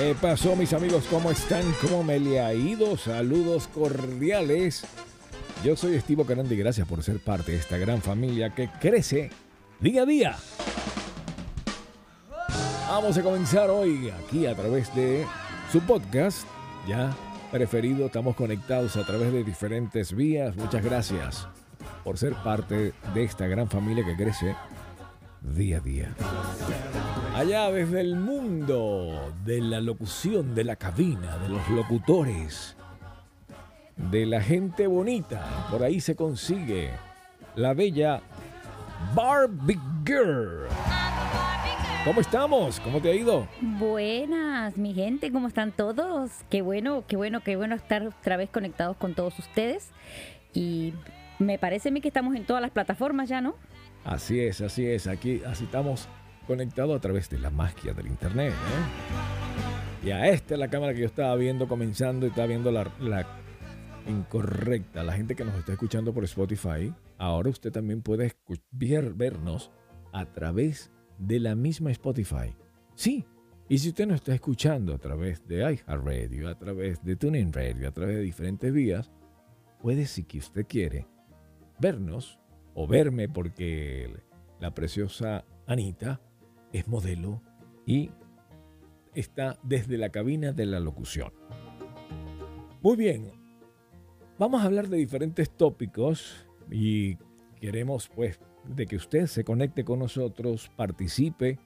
¿Qué pasó mis amigos? ¿Cómo están? ¿Cómo me le ha ido? Saludos cordiales. Yo soy Estivo Canandi y gracias por ser parte de esta gran familia que crece día a día. Vamos a comenzar hoy aquí a través de su podcast ya preferido. Estamos conectados a través de diferentes vías. Muchas gracias por ser parte de esta gran familia que crece día a día. Allá desde el mundo de la locución, de la cabina, de los locutores, de la gente bonita, por ahí se consigue la bella Barbie Girl. ¿Cómo estamos? ¿Cómo te ha ido? Buenas, mi gente, ¿cómo están todos? Qué bueno, qué bueno, qué bueno estar otra vez conectados con todos ustedes. Y me parece a mí que estamos en todas las plataformas ya, ¿no? Así es, así es. Aquí así estamos conectados a través de la magia del internet. ¿eh? Y a esta es la cámara que yo estaba viendo comenzando y estaba viendo la, la incorrecta. La gente que nos está escuchando por Spotify, ahora usted también puede ver, vernos a través de la misma Spotify. Sí, y si usted nos está escuchando a través de iHeartRadio, a través de TuneIn Radio, a través de diferentes vías, puede, si que usted quiere, vernos o verme porque la preciosa Anita es modelo y está desde la cabina de la locución. Muy bien, vamos a hablar de diferentes tópicos y queremos pues de que usted se conecte con nosotros, participe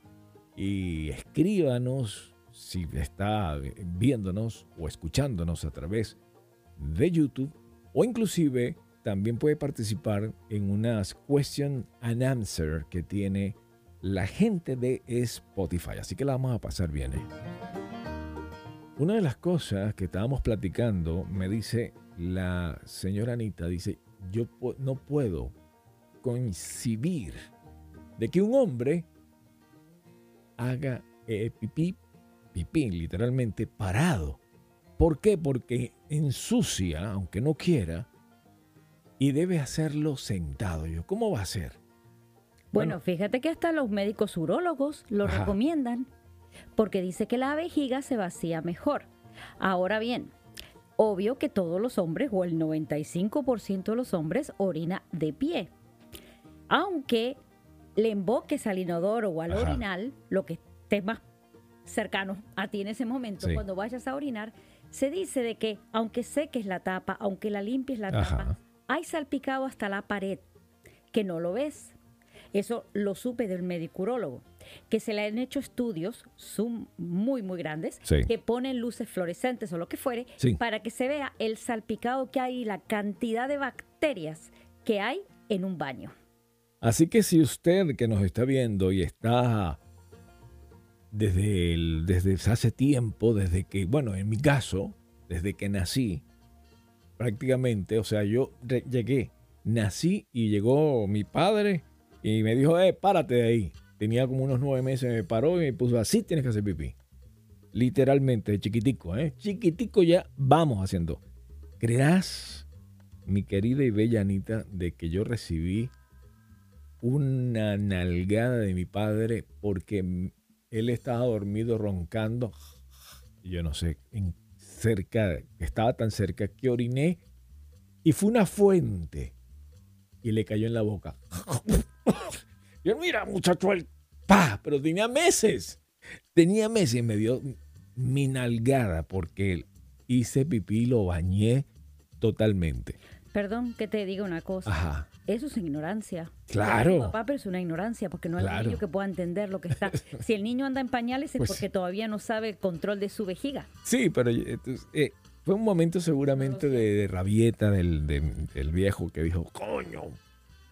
y escríbanos si está viéndonos o escuchándonos a través de YouTube o inclusive también puede participar en unas question and answer que tiene la gente de Spotify. Así que la vamos a pasar bien. ¿eh? Una de las cosas que estábamos platicando, me dice la señora Anita, dice, yo no puedo coincidir de que un hombre haga eh, pipí, pipí, literalmente parado. ¿Por qué? Porque ensucia, aunque no quiera, y debe hacerlo sentado. Yo, ¿cómo va a ser? Bueno, fíjate que hasta los médicos urólogos lo recomiendan porque dice que la vejiga se vacía mejor. Ahora bien, obvio que todos los hombres o el 95% de los hombres orina de pie. Aunque le emboques al inodoro o al orinal, lo que esté más cercano a ti en ese momento, cuando vayas a orinar, se dice de que aunque seques la tapa, aunque la limpies la tapa, hay salpicado hasta la pared, que no lo ves. Eso lo supe del medicurólogo, que se le han hecho estudios son muy, muy grandes, que ponen luces fluorescentes o lo que fuere, para que se vea el salpicado que hay y la cantidad de bacterias que hay en un baño. Así que si usted que nos está viendo y está desde, desde hace tiempo, desde que, bueno, en mi caso, desde que nací, prácticamente, o sea, yo llegué, nací y llegó mi padre y me dijo, eh, párate de ahí. Tenía como unos nueve meses, me paró y me puso, así tienes que hacer pipí. Literalmente, chiquitico, ¿eh? Chiquitico ya vamos haciendo. ¿Creerás, mi querida y bella Anita, de que yo recibí una nalgada de mi padre porque él estaba dormido roncando. Yo no sé, cerca, estaba tan cerca que oriné y fue una fuente y le cayó en la boca. Yo, mira, muchacho, el pa, pero tenía meses. Tenía meses y me dio mi nalgada porque hice pipí y lo bañé totalmente. Perdón que te diga una cosa. Ajá. Eso es ignorancia. Claro. Papá, pero es una ignorancia porque no hay niño que pueda entender lo que está. Si el niño anda en pañales es pues porque todavía no sabe el control de su vejiga. Sí, pero eh, fue un momento seguramente de, rabieta del, viejo que dijo, coño,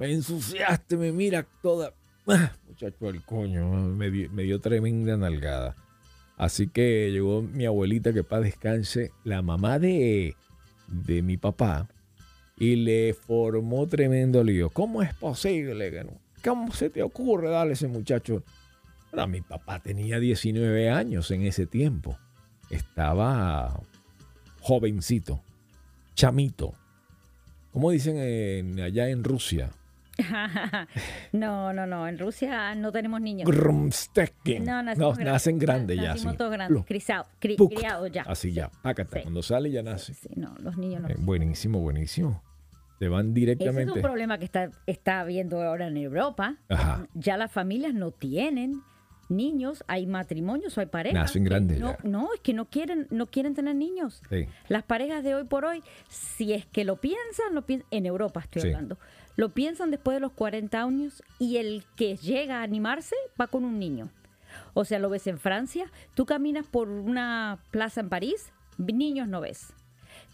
me ensuciaste, me mira toda... Ah, muchacho, el coño, me dio, tremenda nalgada. Así que llegó mi abuelita, que para descanse, la mamá de, de mi papá, y le formó tremendo lío. ¿Cómo es posible? ¿Cómo se te ocurre darle ese muchacho? mi papá tenía 19 años en ese tiempo. Estaba jovencito, chamito. Como dicen allá en Rusia, no, no, no. En Rusia no tenemos niños. No, no, nacen grandes ya. Nacimos todos grandes, criados ya. Así ya, pácata. Cuando sale ya nace. Sí, no, los niños no. Eh, buenísimo, buenísimo. Te van directamente. Ese es un problema que está, está habiendo ahora en Europa. Ya las familias no tienen niños, hay matrimonios o hay parejas. Nacen grandes. No, no, es que no quieren, no quieren tener niños. Las parejas de hoy por hoy, si es que lo piensan, lo piensan, en Europa estoy hablando, lo piensan después de los 40 años y el que llega a animarse va con un niño. O sea, lo ves en Francia, tú caminas por una plaza en París, niños no ves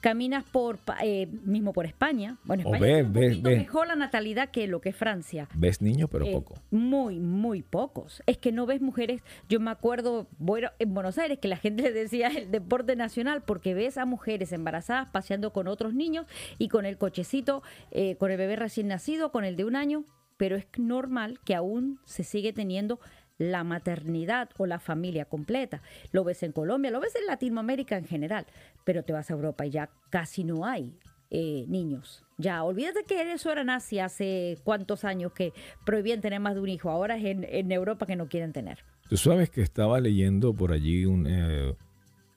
caminas por eh, mismo por España. Bueno, España es mejor la natalidad que lo que es Francia. Ves niños, pero eh, poco. Muy, muy pocos. Es que no ves mujeres. Yo me acuerdo, bueno, en Buenos Aires, que la gente le decía el deporte nacional, porque ves a mujeres embarazadas paseando con otros niños y con el cochecito, eh, con el bebé recién nacido, con el de un año. Pero es normal que aún se sigue teniendo la maternidad o la familia completa. Lo ves en Colombia, lo ves en Latinoamérica en general, pero te vas a Europa y ya casi no hay eh, niños. Ya, olvídate que eso era nazi hace cuántos años que prohibían tener más de un hijo. Ahora es en, Europa que no quieren tener. Tú sabes que estaba leyendo por allí eh,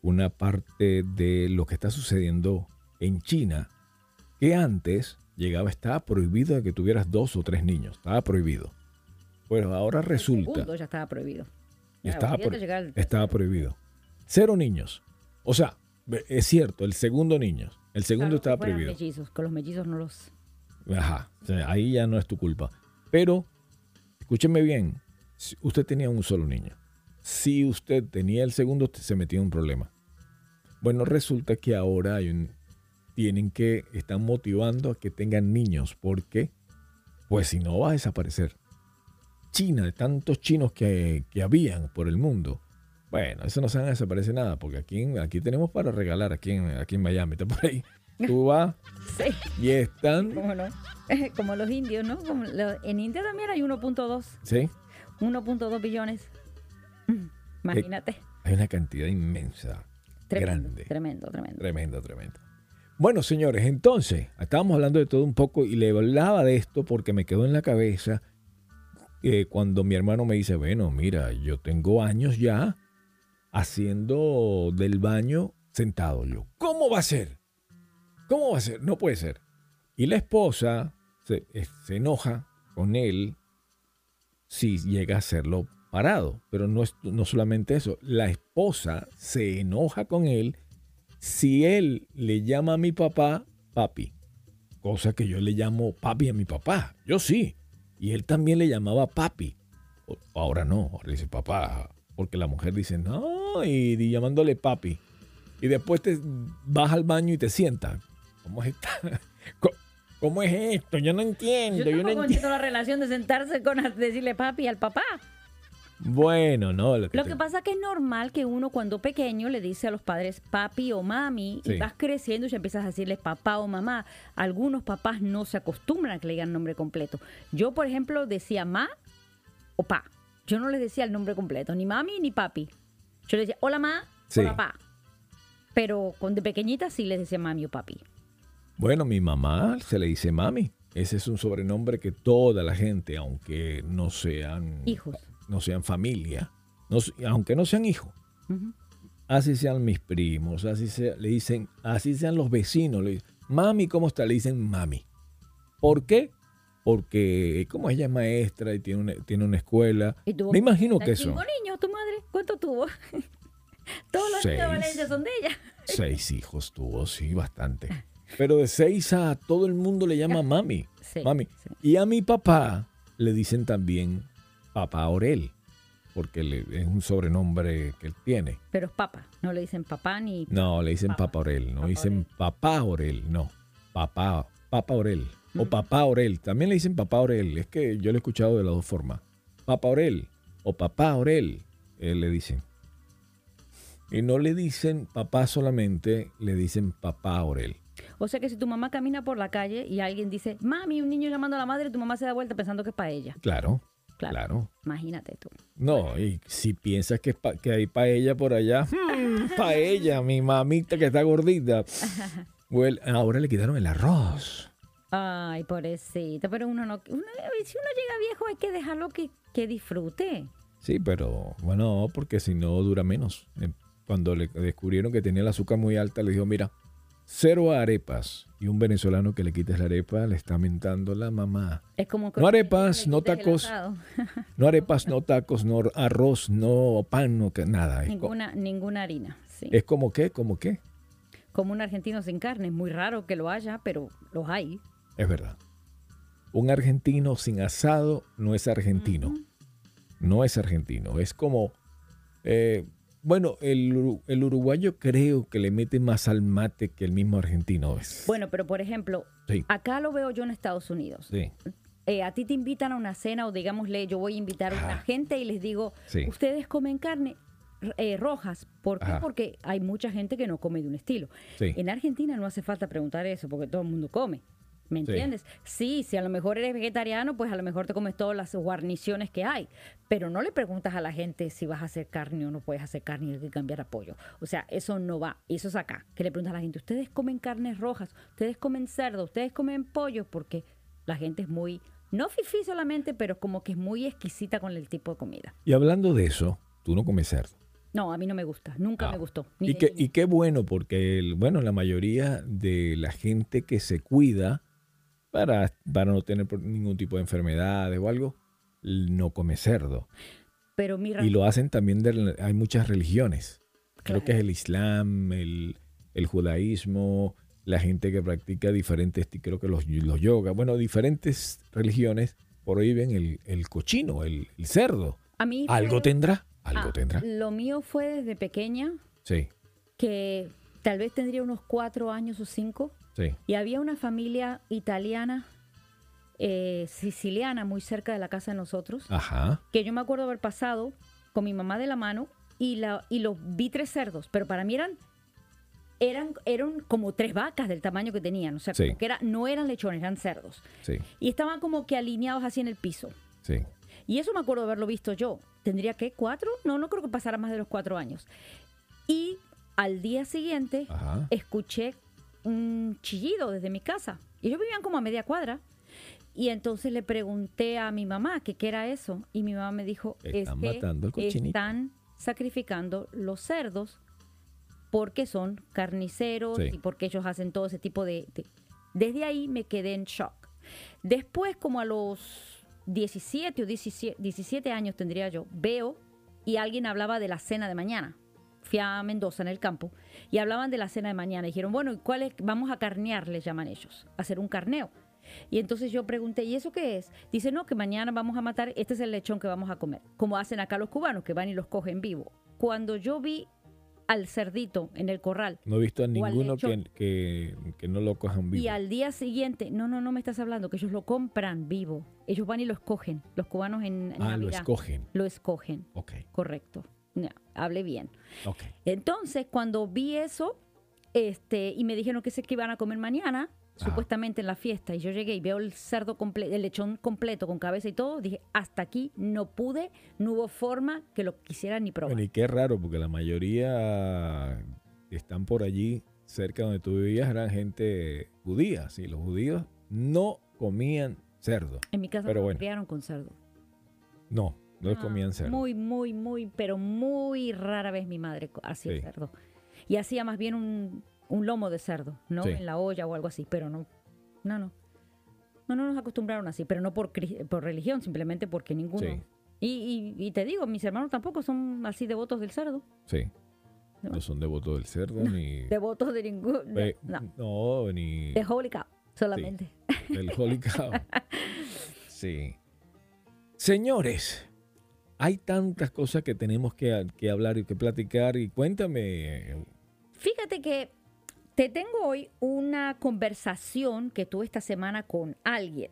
una parte de lo que está sucediendo en China, que antes llegaba, estaba prohibido que tuvieras dos o tres niños, estaba prohibido. Bueno, ahora resulta. ya estaba prohibido. estaba, estaba prohibido. Cero niños. O sea, es cierto, el segundo niño. El segundo estaba prohibido. con los mellizos no los. Ajá, ahí ya no es tu culpa. Pero, escúcheme bien, usted tenía un solo niño. Si usted tenía el segundo, se metía en un problema. Bueno, resulta que ahora hay un, tienen que, están motivando a que tengan niños, porque, pues si no va a desaparecer. China, de tantos chinos que, que habían por el mundo. Bueno, eso no se van a desaparecer nada, porque aquí, aquí tenemos para regalar, aquí en, aquí en Miami, está por ahí. Tú vas sí. y están... ¿Cómo no? Como los indios, ¿no? en India también hay 1.2. Sí. 1.2 billones. Imagínate. Hay una cantidad inmensa. Tremendo, grande. Tremendo, tremendo. Tremendo, tremendo. Bueno, señores, entonces, estábamos hablando de todo un poco y le hablaba de esto porque me quedó en la cabeza cuando mi hermano me dice, bueno, mira, yo tengo años ya haciendo del baño sentado. Yo, ¿cómo va a ser? ¿Cómo va a ser? No puede ser. Y la esposa se, eh, enoja con él si llega a hacerlo parado. Pero no, es, no solamente eso, la esposa se enoja con él si él le llama a mi papá papi. Cosa que yo le llamo papi a mi papá. Yo sí. Y él también le llamaba papi. Ahora no, ahora dice papá. Porque la mujer dice, no, y, llamándole papi. Y después te vas al baño y te sientas. ¿Cómo es ¿Cómo es esto? Yo no entiendo. Yo, no entiendo la relación de sentarse con decirle papi al papá. Bueno, no. Lo que, pasa es que es normal que uno cuando pequeño le dice a los padres papi o mami y vas creciendo y ya empiezas a decirles papá o mamá. Algunos papás no se acostumbran a que le digan nombre completo. Yo, por ejemplo, decía ma o pa. Yo no les decía el nombre completo, ni mami ni papi. Yo les decía hola ma, hola pa. Pero con de pequeñita sí les decía mami o papi. Bueno, mi mamá se le dice mami. Ese es un sobrenombre que toda la gente, aunque no sean hijos no sean familia, aunque no sean hijos. Así sean mis primos, así le dicen, así sean los vecinos, le dicen, mami, ¿cómo está? Le dicen mami. ¿Por qué? Porque como ella es maestra y tiene una, tiene una escuela, me imagino que eso. ¿Cinco niños tu madre? ¿Cuánto tuvo? Todos los niños de son de ella. seis hijos tuvo, sí, bastante. Pero de seis a todo el mundo le llama mami. mami. Y a mi papá le dicen también Papá Orel, porque es un sobrenombre que él tiene. Pero es papá, no le dicen papá ni... No, le dicen papá, Orel, no dicen papá Orel, no, papá, papá Orel. O papá Orel, también le dicen papá Orel, es que yo lo he escuchado de las dos formas. Papá Orel o papá Orel, le dicen. Y no le dicen papá solamente, le dicen papá Orel. O sea que si tu mamá camina por la calle y alguien dice, mami, un niño llamando a la madre, tu mamá se da vuelta pensando que es para ella. Claro. Claro. Imagínate tú. No, y si piensas que, que hay paella por allá, hmm, paella, mi mamita que está gordita. Well, ahora le quitaron el arroz. Ay, pobrecita, pero uno no, si uno llega viejo hay que dejarlo que, que disfrute. Sí, pero bueno, porque si no dura menos. Eh, cuando le descubrieron que tenía el azúcar muy alta, le dijo, mira, cero arepas. Y un venezolano que le quites la arepa le está mentando la mamá. Es como no arepas, no tacos. no arepas, no tacos, no arroz, no pan, no nada. Ninguna, ninguna harina. Es como qué, como qué. Como un argentino sin carne. Es muy raro que lo haya, pero los hay. Es verdad. Un argentino sin asado no es argentino. No es argentino. Es como... Eh, bueno, el, el, uruguayo creo que le mete más al mate que el mismo argentino. Bueno, pero por ejemplo, acá lo veo yo en Estados Unidos. Sí. Eh, a ti te invitan a una cena o digámosle, yo voy a invitar a una gente y les digo, ustedes comen carne eh, rojas. ¿Por qué? Porque hay mucha gente que no come de un estilo. En Argentina no hace falta preguntar eso porque todo el mundo come. ¿Me entiendes? Sí. si a lo mejor eres vegetariano, pues a lo mejor te comes todas las guarniciones que hay, pero no le preguntas a la gente si vas a hacer carne o no puedes hacer carne y hay que cambiar a pollo. O sea, eso no va. Eso es acá. Que le preguntas a la gente, ¿ustedes comen carnes rojas? ¿Ustedes comen cerdo? ¿Ustedes comen pollo? Porque la gente es muy, no fifí solamente, pero como que es muy exquisita con el tipo de comida. Y hablando de eso, tú no comes cerdo. No, a mí no me gusta, nunca me ah. gustó. y, qué, y qué bueno, porque bueno, la mayoría de la gente que se cuida para, para no tener ningún tipo de enfermedades o algo, no come cerdo. Pero y lo hacen también, de, hay muchas religiones. Creo que es el Islam, el, judaísmo, la gente que practica diferentes, creo que los, los yoga, bueno, diferentes religiones prohíben el, el cochino, el, cerdo. A mí ¿Algo tendrá? ¿Algo ah, tendrá? Lo mío fue desde pequeña. Sí. Que tal vez tendría unos cuatro años o cinco. Y había una familia italiana, eh, siciliana, muy cerca de la casa de nosotros, que yo me acuerdo haber pasado con mi mamá de la mano y, la, y los vi tres cerdos, pero para mí eran eran, eran como tres vacas del tamaño que tenían. O sea, que era, no eran lechones, eran cerdos. Y estaban como que alineados así en el piso. Y eso me acuerdo de haberlo visto yo. ¿Tendría que cuatro? No, no creo que pasara más de los cuatro años. Y al día siguiente escuché un chillido desde mi casa. Y ellos vivían como a media cuadra. Y entonces le pregunté a mi mamá que qué era eso. Y mi mamá me dijo, están están sacrificando los cerdos porque son carniceros y porque ellos hacen todo ese tipo de, Desde ahí me quedé en shock. Después, como a los 17 o 17 años tendría yo, veo y alguien hablaba de la cena de mañana fui a Mendoza en el campo y hablaban de la cena de mañana. dijeron, bueno, ¿y cuál es? Vamos a carnear, les llaman ellos, hacer un carneo. Y entonces yo pregunté, ¿y eso qué es? Dice, no, que mañana vamos a matar, este es el lechón que vamos a comer, como hacen acá los cubanos, que van y los cogen vivo. Cuando yo vi al cerdito en el corral. No he visto a ninguno que, que, no lo cojan vivo. Y al día siguiente, no, no, no me estás hablando, que ellos lo compran vivo. Ellos van y lo escogen. Los cubanos en, Ah, lo escogen. Lo escogen. Ok. Correcto. No, hable bien. Entonces, cuando vi eso, este, y me dijeron que se que iban a comer mañana, supuestamente en la fiesta, y yo llegué y veo el cerdo completo, el lechón completo con cabeza y todo, dije, hasta aquí no pude, no hubo forma que lo quisiera ni probar. y qué raro, porque la mayoría están por allí, cerca donde tú vivías, eran gente judía, sí, los judíos no comían cerdo. En mi casa pero criaron con cerdo. No, no, comían cerdo. Muy, muy, muy, pero muy rara vez mi madre hacía cerdo. Y hacía más bien un, lomo de cerdo, ¿no? En la olla o algo así, pero no. No, no. No, no nos acostumbraron así, pero no por, por religión, simplemente porque ninguno. Y, y, te digo, mis hermanos tampoco son así devotos del cerdo. Sí. No, son devotos del cerdo ni. Devotos de ningún. no. no, ni. De Holy Cow, solamente. del Holy Cow. sí. Señores, hay tantas cosas que tenemos que, hablar y que platicar. Y cuéntame. Fíjate que te tengo hoy una conversación que tuve esta semana con alguien.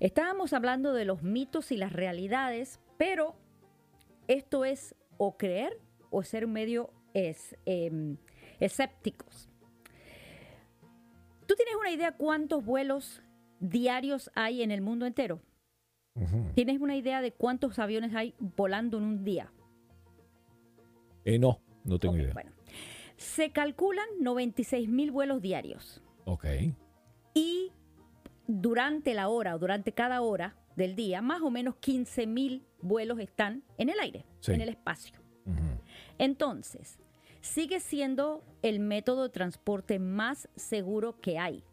Estábamos hablando de los mitos y las realidades, pero esto es o creer o ser medio es, em, escépticos. ¿Tú tienes una idea cuántos vuelos diarios hay en el mundo entero? ¿Tienes una idea de cuántos aviones hay volando en un día? Eh, no, no tengo idea. Bueno, se calculan 96 mil vuelos diarios. Ok. Y durante la hora o durante cada hora del día, más o menos 15 mil vuelos están en el aire, en el espacio. Entonces, sigue siendo el método de transporte más seguro que hay.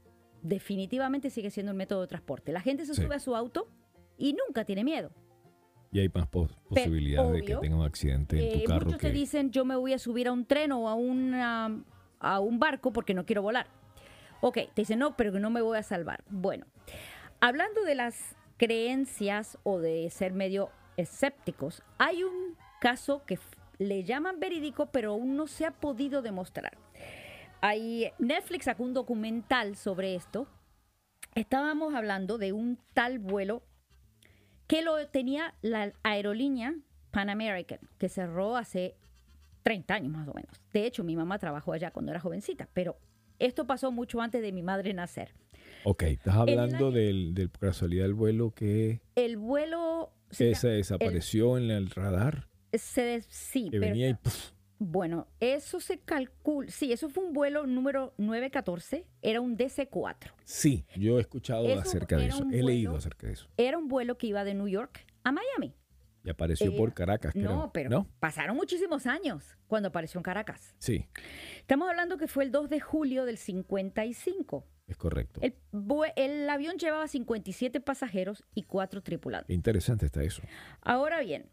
Definitivamente sigue siendo el método de transporte. La gente se sube a su auto y nunca tiene miedo. Y hay más posibilidades de que tenga un accidente en tu eh, carro. Muchos te dicen, yo me voy a subir a un tren o a, una, a un barco porque no quiero volar. Ok, te dicen, no, pero no me voy a salvar. Bueno, hablando de las creencias o de ser medio escépticos, hay un caso que le llaman verídico, pero aún no se ha podido demostrar. Hay, Netflix sacó un documental sobre esto. Estábamos hablando de un tal vuelo que lo tenía la aerolínea Pan American, que cerró hace 30 años más o menos. De hecho, mi mamá trabajó allá cuando era jovencita, pero esto pasó mucho antes de mi madre nacer. Ok, estás hablando del, del casualidad del vuelo que... El vuelo... se desapareció en el radar. Se, sí, que venía y... Bueno, eso se calcula. Sí, eso fue un vuelo número 914. Era un DC-4. Sí, yo he escuchado acerca de eso. He leído acerca de eso. Era un vuelo que iba de New York a Miami. Y apareció por Caracas, creo. No, pero pasaron muchísimos años cuando apareció en Caracas. Sí. Estamos hablando que fue el 2 de julio del 55. Es correcto. El, el avión llevaba 57 pasajeros y 4 tripulantes. Interesante está eso. Ahora bien,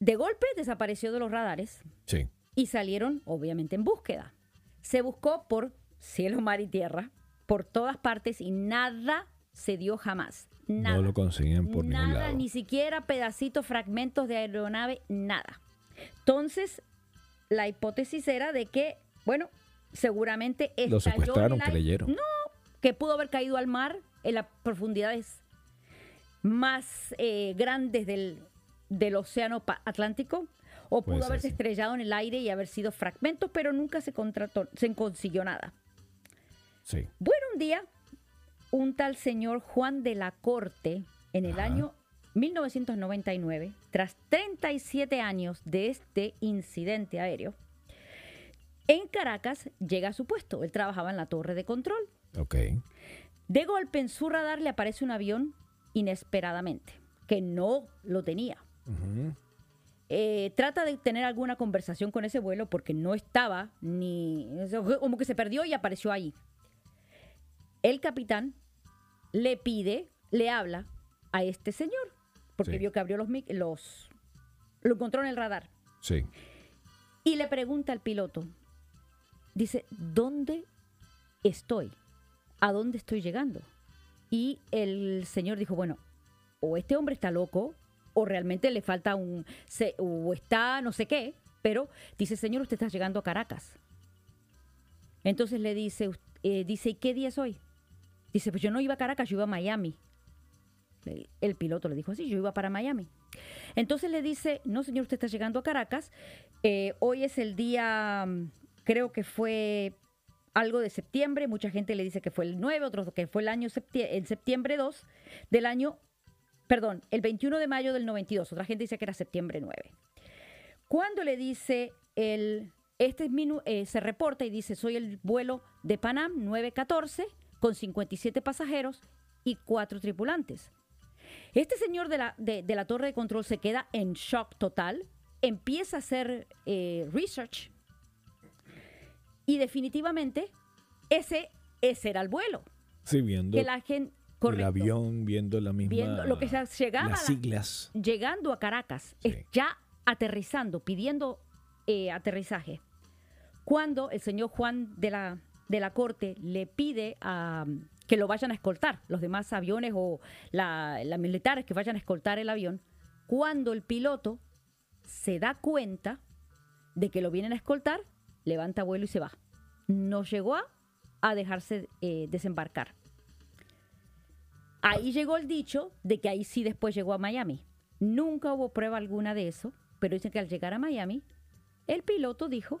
de golpe desapareció de los radares. Sí. Y salieron, obviamente, en búsqueda. Se buscó por cielo, mar y tierra, por todas partes y nada se dio jamás. Nada. No lo conseguían por ningún lado. Ni siquiera pedacitos, fragmentos de aeronave, nada. Entonces, la hipótesis era de que, bueno, seguramente Lo secuestraron, creyeron. No, que pudo haber caído al mar en las profundidades más eh, grandes del, del Océano Atlántico o pudo haberse estrellado en el aire y haber sido fragmentos, pero nunca se, contrató, se consiguió nada. Sí. Bueno, un día, un tal señor Juan de la Corte, en el año 1999, tras 37 años de este incidente aéreo, en Caracas llega a su puesto. Él trabajaba en la torre de control. Ok. De golpe en su radar le aparece un avión inesperadamente, que no lo tenía. Eh, trata de tener alguna conversación con ese vuelo porque no estaba ni. como que se perdió y apareció ahí. El capitán le pide, le habla a este señor porque vio que abrió los, los. Lo encontró en el radar. Sí. Y le pregunta al piloto: Dice, ¿dónde estoy? ¿A dónde estoy llegando? Y el señor dijo: Bueno, o este hombre está loco o realmente le falta un, o está no sé qué, pero dice, señor, usted está llegando a Caracas. Entonces le dice, eh, dice, ¿y qué día es hoy? Dice, pues yo no iba a Caracas, yo iba a Miami. El piloto le dijo así, yo iba para Miami. Entonces le dice, no señor, usted está llegando a Caracas, eh, hoy es el día, creo que fue algo de septiembre, mucha gente le dice que fue el 9, otros que fue el año el septiembre 2 del año perdón, el 21 de mayo del 92, otra gente dice que era septiembre 9. Cuando le dice el, este eh, se reporta y dice, soy el vuelo de Panam 914 con 57 pasajeros y 4 tripulantes. Este señor de la, de, la torre de control se queda en shock total, empieza a hacer eh, research y definitivamente ese, ese era el vuelo. Sí, viendo. Que la gente, el avión viendo la misma. Viendo lo que se llegaba. Las siglas. llegando a Caracas, ya aterrizando, pidiendo eh, aterrizaje. Cuando el señor Juan de la, de la Corte le pide a, que lo vayan a escoltar, los demás aviones o las la militares que vayan a escoltar el avión, cuando el piloto se da cuenta de que lo vienen a escoltar, levanta vuelo y se va. No llegó a, a dejarse eh, desembarcar. Ahí llegó el dicho de que ahí sí después llegó a Miami. Nunca hubo prueba alguna de eso, pero dicen que al llegar a Miami, el piloto dijo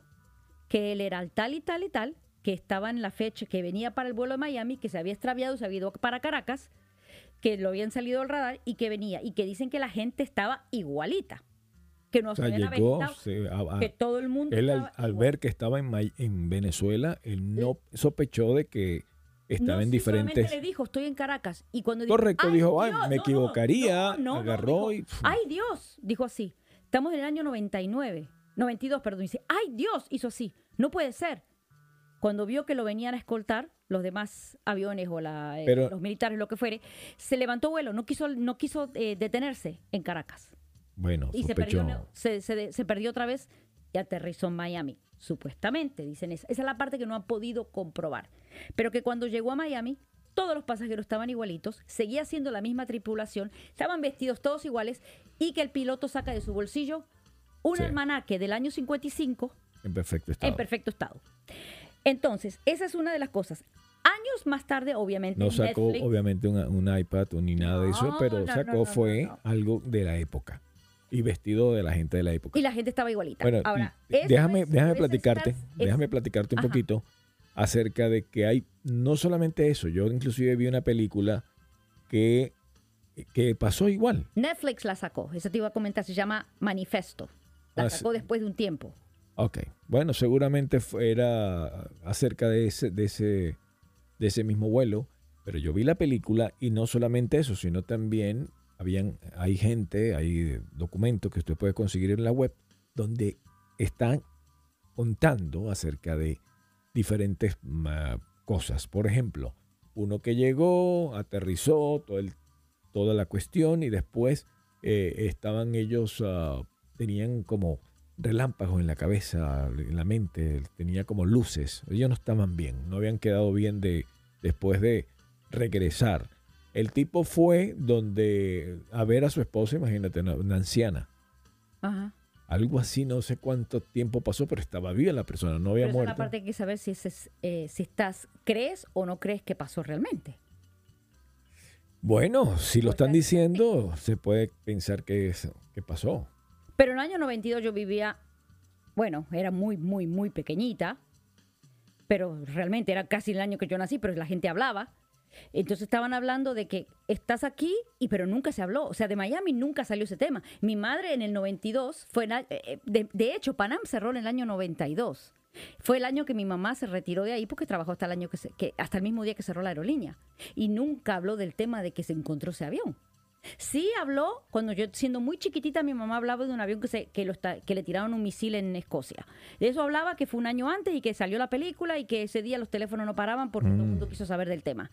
que él era el tal y tal y tal, que estaba en la fecha, que venía para el vuelo de Miami, que se había extraviado, se había ido para Caracas, que lo habían salido al radar y que venía. Y que dicen que la gente estaba igualita. Que no se habían llegó, que todo el mundo. Él al, ver que estaba en, en Venezuela, él no sospechó de que estaba en diferentes. le dijo, estoy en Caracas. Y cuando Correcto, dijo, Ay, me equivocaría, agarró y. ¡Ay, Dios! Dijo así. Estamos en el año 99, 92, perdón. Dice, ¡ay, Dios! Hizo así. No puede ser. Cuando vio que lo venían a escoltar, los demás aviones o la, eh, los militares, lo que fuere, se levantó vuelo, no quiso, no quiso eh, detenerse en Caracas. Bueno, y se perdió, se, se, perdió otra vez y aterrizó en Miami, supuestamente, dicen esa. Esa es la parte que no han podido comprobar. Pero que cuando llegó a Miami, todos los pasajeros estaban igualitos, seguía siendo la misma tripulación, estaban vestidos todos iguales y que el piloto saca de su bolsillo un almanaque del año 55 en perfecto estado. En perfecto estado. Entonces, esa es una de las cosas. Años más tarde, obviamente. No sacó, obviamente, un iPad ni nada de eso, pero sacó fue algo de la época y vestido de la gente de la época. Y la gente estaba igualita. Bueno, Ahora, déjame, déjame platicarte, déjame platicarte un poquito acerca de que hay no solamente eso, yo inclusive vi una película que, que pasó igual. Netflix la sacó, eso te iba a comentar, se llama Manifesto. La ah, sacó después de un tiempo. Ok, bueno, seguramente era acerca de ese, de ese, de ese mismo vuelo, pero yo vi la película y no solamente eso, sino también habían, hay gente, hay documentos que usted puede conseguir en la web donde están contando acerca de diferentes cosas. Por ejemplo, uno que llegó, aterrizó, toda la cuestión y después eh, estaban ellos, uh, tenían como relámpagos en la cabeza, en la mente, tenía como luces. Ellos no estaban bien, no habían quedado bien de, después de regresar. El tipo fue donde a ver a su esposa, imagínate, una, anciana. Ajá. Algo así, no sé cuánto tiempo pasó, pero estaba viva la persona, no había pero muerto. la parte que hay que saber si, eh, si estás, crees o no crees que pasó realmente. Bueno, si lo están diciendo, se puede pensar que, es, que pasó. Pero en el año 92 yo vivía, bueno, era muy, muy, muy pequeñita, pero realmente era casi el año que yo nací, pero la gente hablaba. Entonces estaban hablando de que estás aquí, y pero nunca se habló. O sea, de Miami nunca salió ese tema. Mi madre en el 92 fue, eh, eh, de, de hecho, Panam cerró en el año 92. Fue el año que mi mamá se retiró de ahí porque trabajó hasta el año que, se, que hasta el mismo día que cerró la aerolínea y nunca habló del tema de que se encontró ese avión. Sí habló, cuando yo siendo muy chiquitita, mi mamá hablaba de un avión que, se, que, lo está, que le tiraron un misil en Escocia. De eso hablaba que fue un año antes y que salió la película y que ese día los teléfonos no paraban porque todo el mundo mm. quiso saber del tema.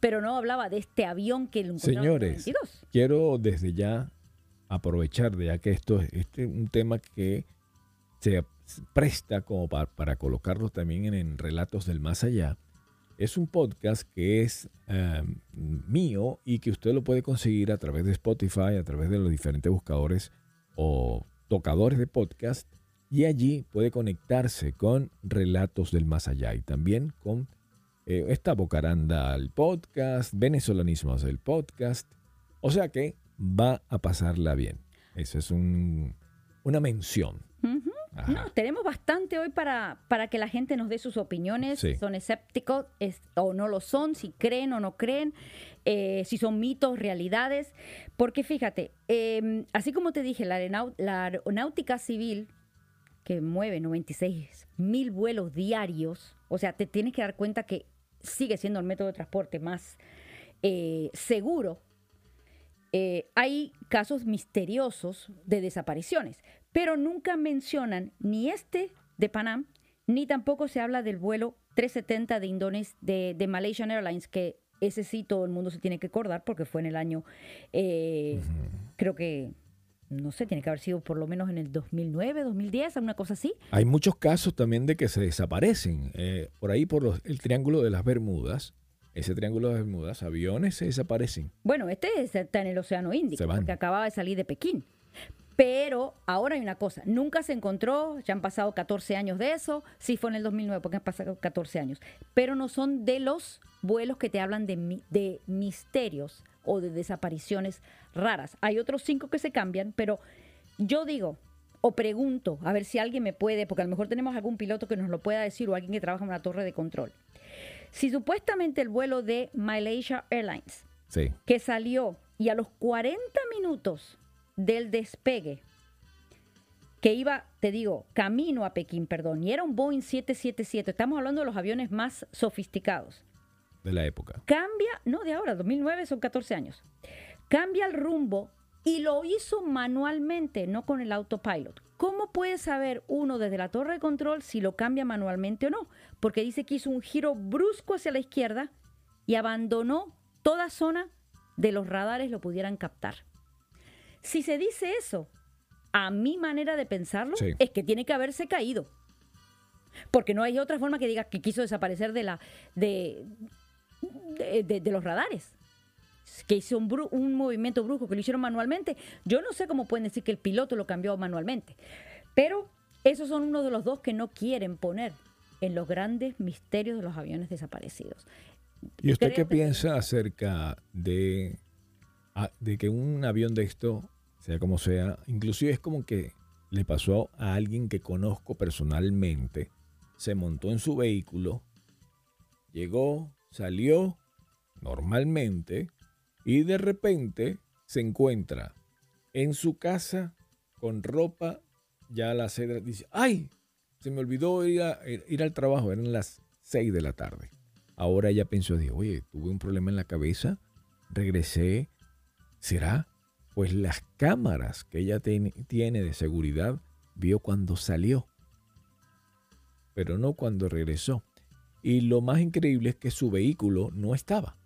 Pero no hablaba de este avión que lo Señores, quiero desde ya aprovechar de ya que esto es este, un tema que se presta como para, para colocarlo también en relatos del más allá es un podcast que es em, mío y que usted lo puede conseguir a través de Spotify, a través de los diferentes buscadores o tocadores de podcast. Y allí puede conectarse con Relatos del Más Allá y también con eh, esta Bocaranda al podcast, Venezolanismos el podcast. O sea que va a pasarla bien. Esa es un, una mención. No, tenemos bastante hoy para, para que la gente nos dé sus opiniones, si son escépticos o no lo son, si creen o no creen, eh, si son mitos, realidades. Porque fíjate, em, así como te dije, la, aeronáutica civil, que mueve 96 mil vuelos diarios, o sea, te tienes que dar cuenta que sigue siendo el método de transporte más eh, seguro eh, hay casos misteriosos de desapariciones, pero nunca mencionan ni este de Panam, ni tampoco se habla del vuelo 370 de Indonesia, de, Malaysian Airlines, que ese sí todo el mundo se tiene que acordar porque fue en el año, eh, creo que, no sé, tiene que haber sido por lo menos en el 2009, 2010, alguna cosa así. Hay muchos casos también de que se desaparecen. Eh, por ahí, por el Triángulo de las Bermudas, ese triángulo de Bermudas, aviones se desaparecen. Bueno, este está en el Océano Índico, porque acababa de salir de Pekín. Pero ahora hay una cosa, nunca se encontró, ya han pasado 14 años de eso, sí fue en el 2009 porque han pasado 14 años, pero no son de los vuelos que te hablan de, de misterios o de desapariciones raras. Hay otros cinco que se cambian, pero yo digo o pregunto, a ver si alguien me puede, porque a lo mejor tenemos algún piloto que nos lo pueda decir o alguien que trabaja en una torre de control. Si supuestamente el vuelo de Malaysia Airlines, que salió y a los 40 minutos del despegue, que iba, te digo, camino a Pekín, perdón, y era un Boeing 777, estamos hablando de los aviones más sofisticados. de la época. Cambia, no de ahora, 2009 son 14 años. Cambia el rumbo y lo hizo manualmente, no con el autopilot. ¿Cómo puede saber uno desde la torre de control si lo cambia manualmente o no? Porque dice que hizo un giro brusco hacia la izquierda y abandonó toda zona de los radares lo pudieran captar. Si se dice eso, a mi manera de pensarlo, es que tiene que haberse caído. Porque no hay otra forma que diga que quiso desaparecer de, la, de, de, los radares. Que hizo un, un movimiento brusco, que lo hicieron manualmente. Yo no sé cómo pueden decir que el piloto lo cambió manualmente. Pero esos son uno de los dos que no quieren poner en los grandes misterios de los aviones desaparecidos. ¿Y usted qué piensa acerca de, de que un avión de esto, sea como sea, inclusive es como que le pasó a alguien que conozco personalmente, se montó en su vehículo, llegó, salió normalmente y de repente se encuentra en su casa con ropa ya a la cedra. Dice, ay, se me olvidó ir, ir al trabajo, eran las 6 de la tarde. Ahora ella pensó, oye, tuve un problema en la cabeza, regresé, ¿será? Pues las cámaras que ella tiene de seguridad vio cuando salió, pero no cuando regresó. Y lo más increíble es que su vehículo no estaba.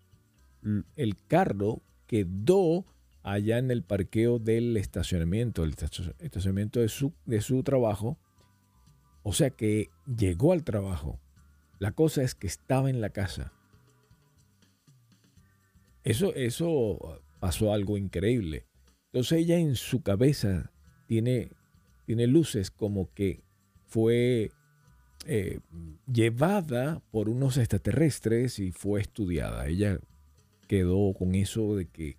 El carro quedó allá en el parqueo del estacionamiento, el estacionamiento de su, de su trabajo. O sea que llegó al trabajo, la cosa es que estaba en la casa. Eso, eso pasó algo increíble. Entonces ella en su cabeza tiene, tiene luces como que fue eh, llevada por unos extraterrestres y fue estudiada. Ella quedó con eso de que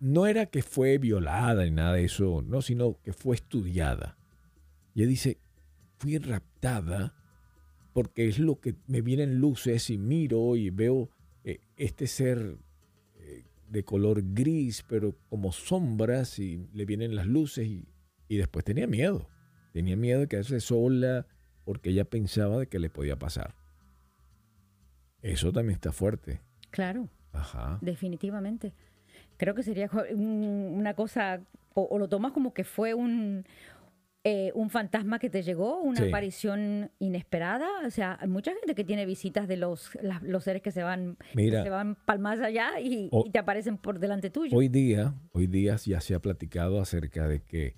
no era que fue violada ni nada de eso, no, sino que fue estudiada. Ella dice, fui raptada porque es lo que me vienen luces y miro y veo eh, este ser eh, de color gris, pero como sombras y le vienen las luces y, después tenía miedo. Tenía miedo de quedarse sola porque ella pensaba de que le podía pasar. Eso también está fuerte. Claro. Ajá. Definitivamente. Creo que sería una cosa, o lo tomas como que fue un, eh, un fantasma que te llegó, una aparición inesperada. O sea, hay mucha gente que tiene visitas de los, los seres que se van, se van palmas allá y, te aparecen por delante tuyo. Hoy día, hoy día ya se ha platicado acerca de que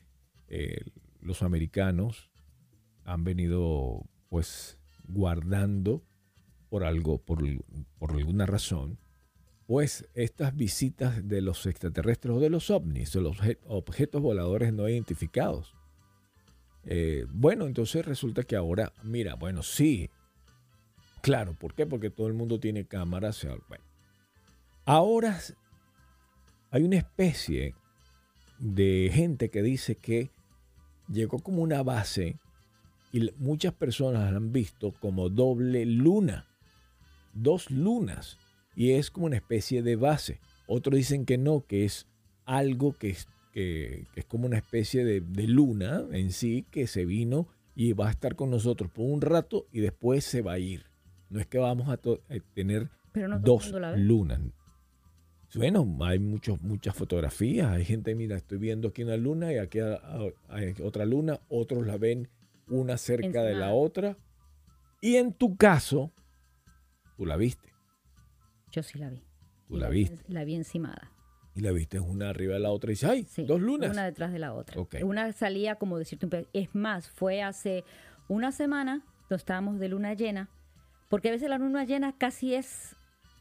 eh, los americanos han venido pues guardando por algo, por, por alguna razón, pues estas visitas de los extraterrestres o de los ovnis, de los objetos voladores no identificados eh, bueno, entonces resulta que ahora, mira, bueno, sí. Claro, ¿por qué? Porque todo el mundo tiene cámaras. Bueno, ahora hay una especie de gente que dice que llegó como una base y muchas personas han visto como doble luna, dos lunas, y es como una especie de base. Otros dicen que no, que es algo que que, es como una especie de, luna en sí que se vino y va a estar con nosotros por un rato y después se va a ir. No es que vamos a, eh, tener dos lunas. Bueno, hay muchos, muchas fotografías. Hay gente, mira, estoy viendo aquí una luna y aquí hay otra luna. Otros la ven una cerca de la otra. Y en tu caso, tú la viste. Yo sí la vi. Tú la, viste. La vi encimada. Y la viste una arriba de la otra y dice, ¡ay! dos lunas. Una detrás de la otra. Una salía como decirte un Es más, fue hace una semana, donde estábamos de luna llena, porque a veces la luna llena casi es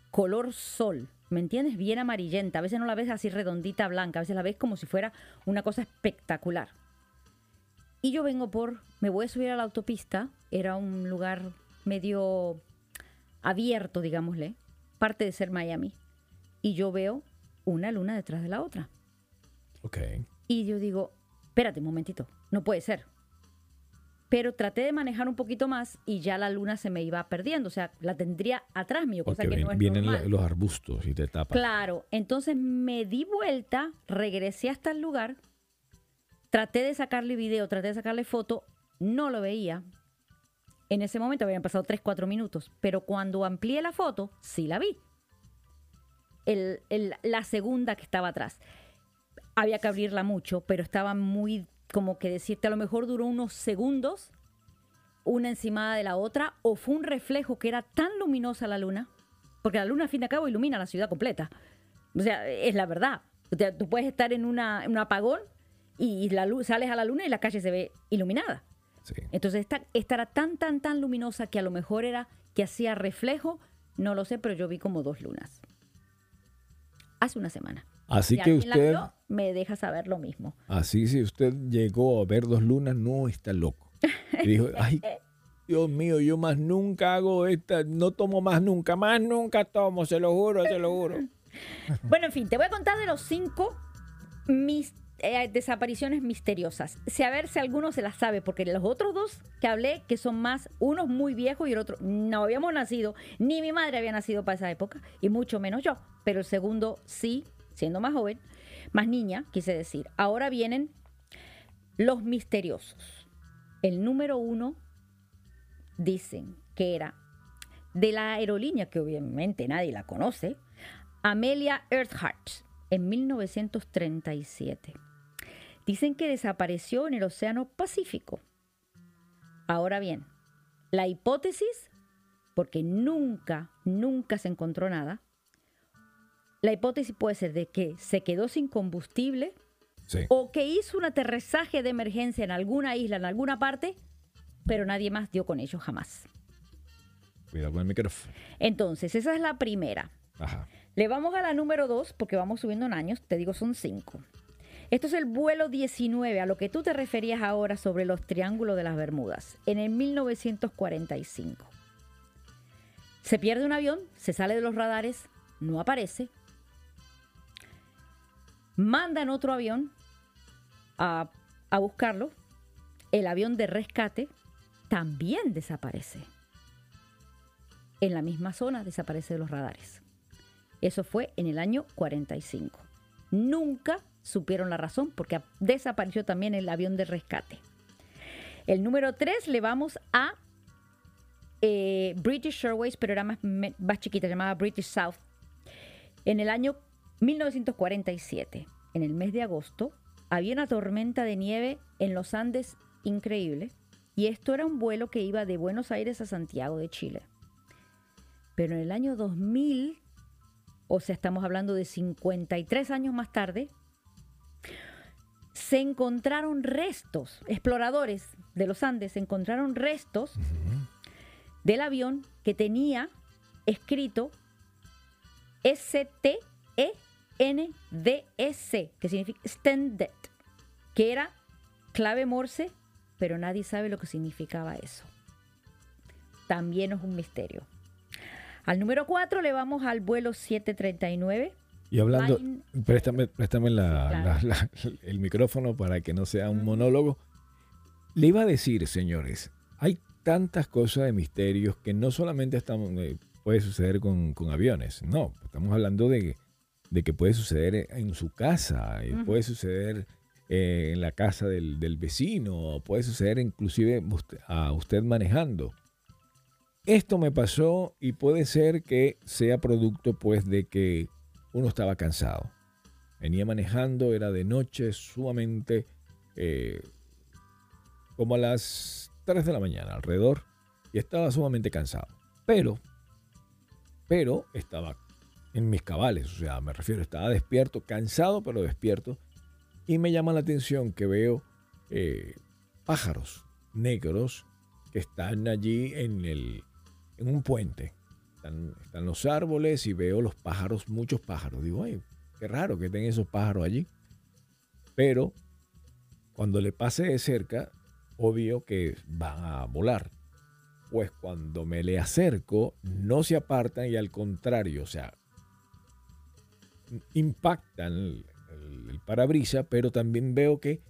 color sol, ¿me entiendes? Bien amarillenta. A veces no la ves así redondita, blanca, a veces la ves como si fuera una cosa espectacular. Y yo vengo por, me voy a subir a la autopista, era un lugar medio abierto, digámosle, parte de ser Miami. Y yo veo una luna detrás de la otra. Ok. Y yo digo, espérate un momentito, no puede ser. Pero traté de manejar un poquito más y ya la luna se me iba perdiendo. O sea, la tendría atrás mío, cosa que no es Vienen los arbustos y te tapan. Claro. Entonces me di vuelta, regresé hasta el lugar, traté de sacarle video, traté de sacarle foto, no lo veía. En ese momento habían pasado 3, 4 minutos, pero cuando amplié la foto, sí la vi. la segunda que estaba atrás. Había que abrirla mucho, pero estaba muy, como que decirte, a lo mejor duró unos segundos, una encima de la otra, o fue un reflejo que era tan luminosa la luna, porque la luna, al fin y al cabo, ilumina la ciudad completa. O sea, es la verdad. tú puedes estar en, un apagón y la luz, sales a la luna y la calle se ve iluminada. Entonces esta, esta, era tan, tan, tan luminosa que a lo mejor era que hacía reflejo, no lo sé, pero yo vi como dos lunas. Hace una semana. Así que usted... me deja saber lo mismo. Así si usted llegó a ver dos lunas, no está loco. Y dijo, ay, Dios mío, yo más nunca hago esta, no tomo más nunca, más nunca tomo, se lo juro, se lo juro. bueno, en fin, te voy a contar de los cinco mis eh, desapariciones misteriosas. A ver si alguno se las sabe, porque los otros dos que hablé, que son más, uno muy viejo y el otro no habíamos nacido, ni mi madre había nacido para esa época, y mucho menos yo. Pero el segundo sí, siendo más joven, más niña, quise decir. Ahora vienen los misteriosos. El número uno dicen que era de la aerolínea, que obviamente nadie la conoce, Amelia Earhart, en 1937. Dicen que desapareció en el Océano Pacífico. Ahora bien, la hipótesis, porque nunca, nunca se encontró nada, la hipótesis puede ser de que se quedó sin combustible o que hizo un aterrizaje de emergencia en alguna isla, en alguna parte, pero nadie más dio con ello jamás. Cuidado con el micrófono. Entonces, esa es la primera. Le vamos a la número dos, porque vamos subiendo en años, te digo, son cinco. Esto es el vuelo 19, a lo que tú te referías ahora sobre los triángulos de las Bermudas, en el 1945. Se pierde un avión, se sale de los radares, no aparece. Mandan otro avión a, a buscarlo. El avión de rescate también desaparece. En la misma zona desaparece de los radares. Eso fue en el año 45. Nunca supieron la razón porque desapareció también el avión de rescate. El número 3 le vamos a eh, British Airways, pero era más, más chiquita, llamada British South. En el año 1947, en el mes de agosto, había una tormenta de nieve en los Andes increíble. Y esto era un vuelo que iba de Buenos Aires a Santiago de Chile. Pero en el año 2000, o sea, estamos hablando de 53 años más tarde, se encontraron restos, exploradores de los Andes encontraron restos del avión que tenía escrito S-T-E-N-D-S, que significa Standet, que era clave Morse, pero nadie sabe lo que significaba eso. También es un misterio. Al número 4 le vamos al vuelo 739 y hablando, préstame, préstame el micrófono para que no sea un monólogo. Le iba a decir, señores, hay tantas cosas de misterios que no solamente estamos, eh, puede suceder con, aviones, no, estamos hablando de, que puede suceder en su casa, y puede suceder eh, en la casa del, del, vecino, puede suceder inclusive a usted manejando. Esto me pasó y puede ser que sea producto pues de que uno estaba cansado. Venía manejando, era de noche, sumamente eh, como a las 3 de la mañana alrededor, y estaba sumamente cansado. Pero, pero estaba en mis cabales, o sea, me refiero, estaba despierto, cansado, pero despierto, y me llama la atención que veo eh, pájaros negros que están allí en, el, en un puente están, los árboles y veo los pájaros, muchos pájaros. Digo, ay, qué raro que estén esos pájaros allí. Pero cuando le pase de cerca, obvio que van a volar. Pues cuando me le acerco, no se apartan y al contrario, o sea, impactan el, el parabrisa, pero también veo que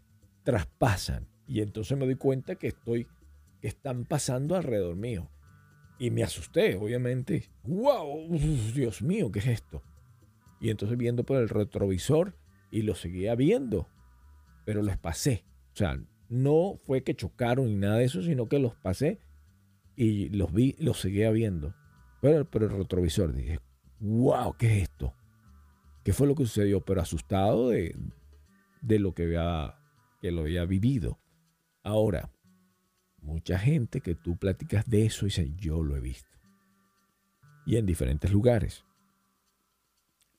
traspasan. Y entonces me doy cuenta que estoy, que están pasando alrededor mío. Y me asusté, obviamente. ¡Wow! Dios mío, ¿qué es esto? Y entonces viendo por el retrovisor y lo seguía viendo, pero les pasé. O sea, no fue que chocaron ni nada de eso, sino que los pasé y los vi, los seguía viendo. Pero, pero el retrovisor dije, wow, ¿qué es esto? ¿Qué fue lo que sucedió? Pero asustado de, de lo que había, que lo había vivido. Ahora, mucha gente que tú platicas de eso dice, yo lo he visto. Y en diferentes lugares.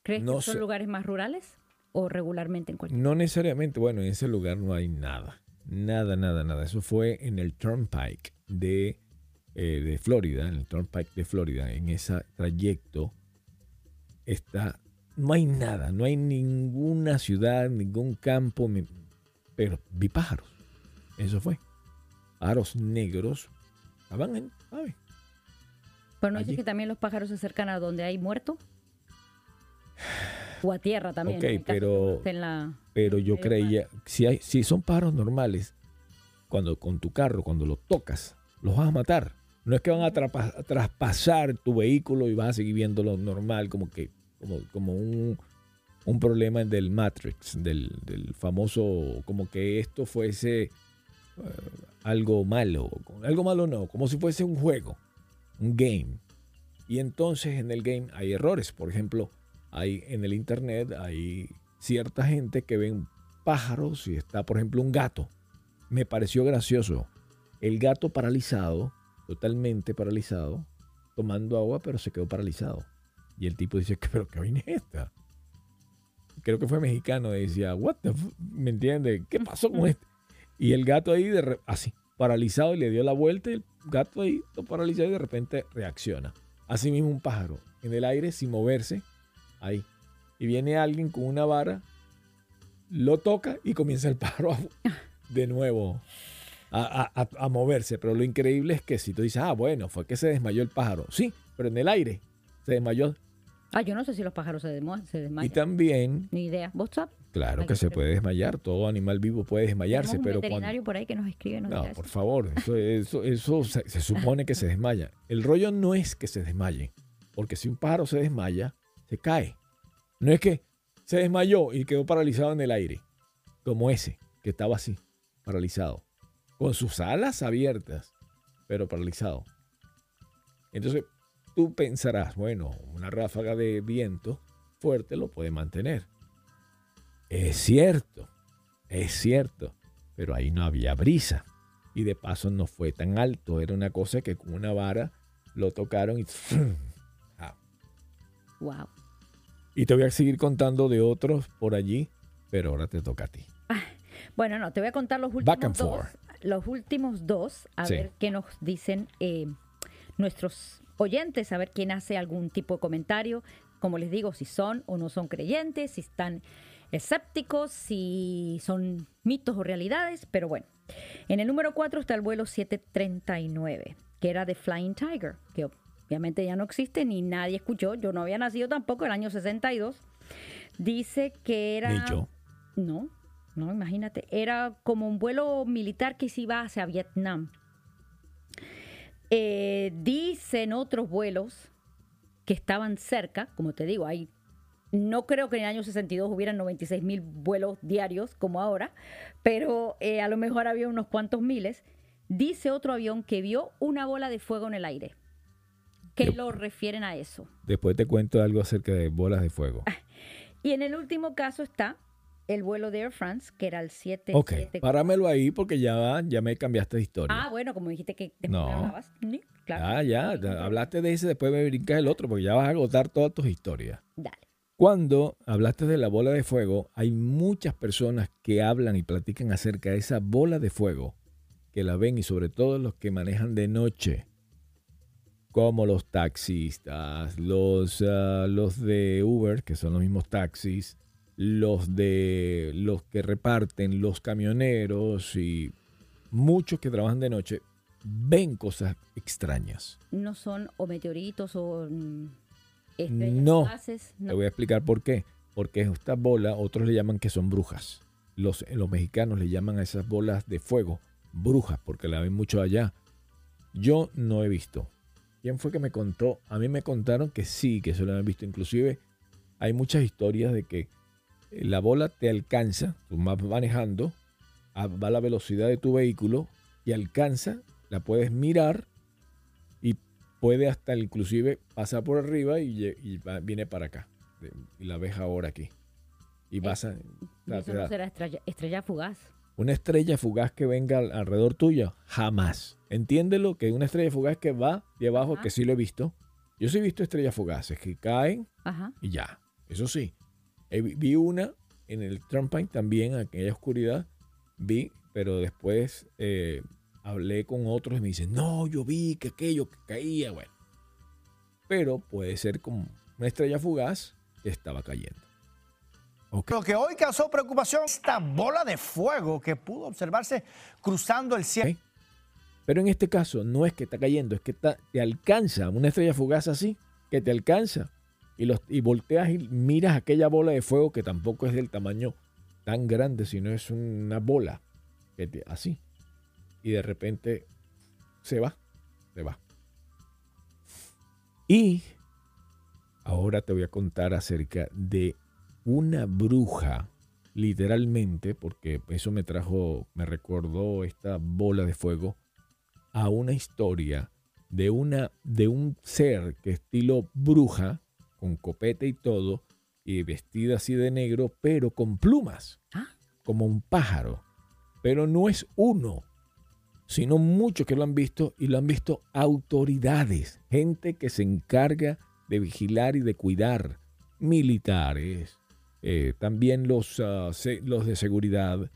¿Crees que son lugares más rurales o regularmente en cualquier No necesariamente, bueno, en ese lugar no hay nada. Nada, nada, nada. Eso fue en el Turnpike de, eh, de Florida, en el Turnpike de Florida, en ese trayecto está, no hay nada, no hay ninguna ciudad, ningún campo, pero vi pájaros. Eso fue. Pájaros negros. Estaban en, Pero no dice que también los pájaros se acercan a donde hay muerto. O a tierra también. Ok, pero, pero yo creía, si, hay, si son pájaros normales, cuando con tu carro, cuando los tocas, los vas a matar. No es que van a, traspasar tu vehículo y vas a seguir viéndolo normal, como que como, como un, un problema del Matrix, del, del, famoso, como que esto fuese algo malo. Algo malo no, como si fuese un juego, un game. Y entonces en el game hay errores. Por ejemplo, hay en el internet hay cierta gente que ven pájaros y está, por ejemplo, un gato. Me pareció gracioso. El gato paralizado, totalmente paralizado, tomando agua, pero se quedó paralizado. Y el tipo dice, pero qué vaina es esta. Creo que fue mexicano, decía, ¿me entiende? ¿Qué pasó con este? Y el gato ahí, de así, paralizado, y le dio la vuelta, y el gato ahí, todo paralizado, y de repente reacciona. Así mismo un pájaro, en el aire, sin moverse, ahí. Y viene alguien con una vara, lo toca y comienza el pájaro de nuevo a, moverse. Pero lo increíble es que si tú dices, ah, bueno, fue que se desmayó el pájaro. Sí, pero en el aire se desmayó. Ah, yo no sé si los pájaros se, desmayan. Y también... Ni idea. ¿Vos sabes? Claro que, se puede desmayar. Todo animal vivo puede desmayarse. un pero veterinario por ahí que nos escribe. No, por favor. Eso, eso, se supone que se desmaya. El rollo no es que se desmaye. Porque si un pájaro se desmaya, se cae. No es que se desmayó y quedó paralizado en el aire, como ese, que estaba así, paralizado, con sus alas abiertas, pero paralizado. Entonces, tú pensarás, bueno, una ráfaga de viento fuerte lo puede mantener. Es cierto, es cierto, pero ahí no había brisa. Y de paso no fue tan alto, era una cosa que con una vara lo tocaron y Wow. Y te voy a seguir contando de otros por allí, pero ahora te toca a ti. Ah, bueno, no, te voy a contar los últimos dos. Los últimos dos, a ver qué nos dicen eh, nuestros oyentes, a ver quién hace algún tipo de comentario. Como les digo, si son o no son creyentes, si están escépticos, si son mitos o realidades, pero bueno. En el número 4 está el vuelo 739, que era de Flying Tiger, que obviamente ya no existe, ni nadie escuchó, yo no había nacido tampoco, el año 62. Dice que era... Ni yo. No, no, imagínate, era como un vuelo militar que se iba hacia Vietnam. Eh, dicen otros vuelos que estaban cerca, como te digo, hay, no creo que en el año 62 hubieran 96 mil vuelos diarios como ahora, pero eh, a lo mejor había unos cuantos miles. Dice otro avión que vio una bola de fuego en el aire que lo refieren a eso. Después te cuento algo acerca de bolas de fuego. Ah, y en el último caso está el vuelo de Air France, que era el 7. Ok, páramelo ahí porque ya, ya me cambiaste de historia. Ah, bueno, como dijiste que después no. hablabas. Claro. Ah, ya, hablaste de ese, después me brincas el otro porque ya vas a agotar todas tus historias. Dale. Cuando hablaste de la bola de fuego, hay muchas personas que hablan y platican acerca de esa bola de fuego, que la ven y sobre todo los que manejan de noche como los taxistas, los, ah, de Uber, que son los mismos taxis, los de los que reparten, los camioneros y muchos que trabajan de noche, ven cosas extrañas. No son o meteoritos o mm, no, no. Te voy a explicar por qué. Porque esta bola, otros le llaman que son brujas. Los, los mexicanos le llaman a esas bolas de fuego brujas, porque la ven mucho allá. Yo no he visto. ¿Quién fue que me contó? A mí me contaron que sí, que se lo habían visto. Inclusive hay muchas historias de que eh, la bola te alcanza, tú vas manejando, va a la velocidad de tu vehículo y alcanza, la puedes mirar puede hasta inclusive pasar por arriba y, viene para acá. Y la ves ahora aquí. Y vas a... ¿Eso no será estrella, fugaz? Una estrella fugaz que venga alrededor tuyo, jamás. Entiéndelo que una estrella fugaz que va de abajo, que sí lo he visto. Yo sí he visto estrellas fugaces que caen y ya. Eso sí. vi una en el Trampoline también, en aquella oscuridad, vi, pero después eh, hablé con otros y me dicen, no, yo vi que aquello que caía, bueno. Pero puede ser como una estrella fugaz que estaba cayendo. Lo que hoy causó preocupación esta bola de fuego que pudo observarse cruzando el cielo. Pero en este caso no es que está cayendo, es que te alcanza una estrella fugaz así, que te alcanza. Y, los, y volteas y miras aquella bola de fuego que tampoco es del tamaño tan grande, sino es una bola que así y de repente se va, se va. Y ahora te voy a contar acerca de una bruja, literalmente, porque eso me trajo, me recordó esta bola de fuego, a una historia de, una, de un ser que estilo bruja, con copete y todo, y vestida así de negro, pero con plumas, ah. como un pájaro. Pero no es uno, sino muchos que lo han visto y lo han visto autoridades, gente que se encarga de vigilar y de cuidar, militares, eh, también los, ah, los de seguridad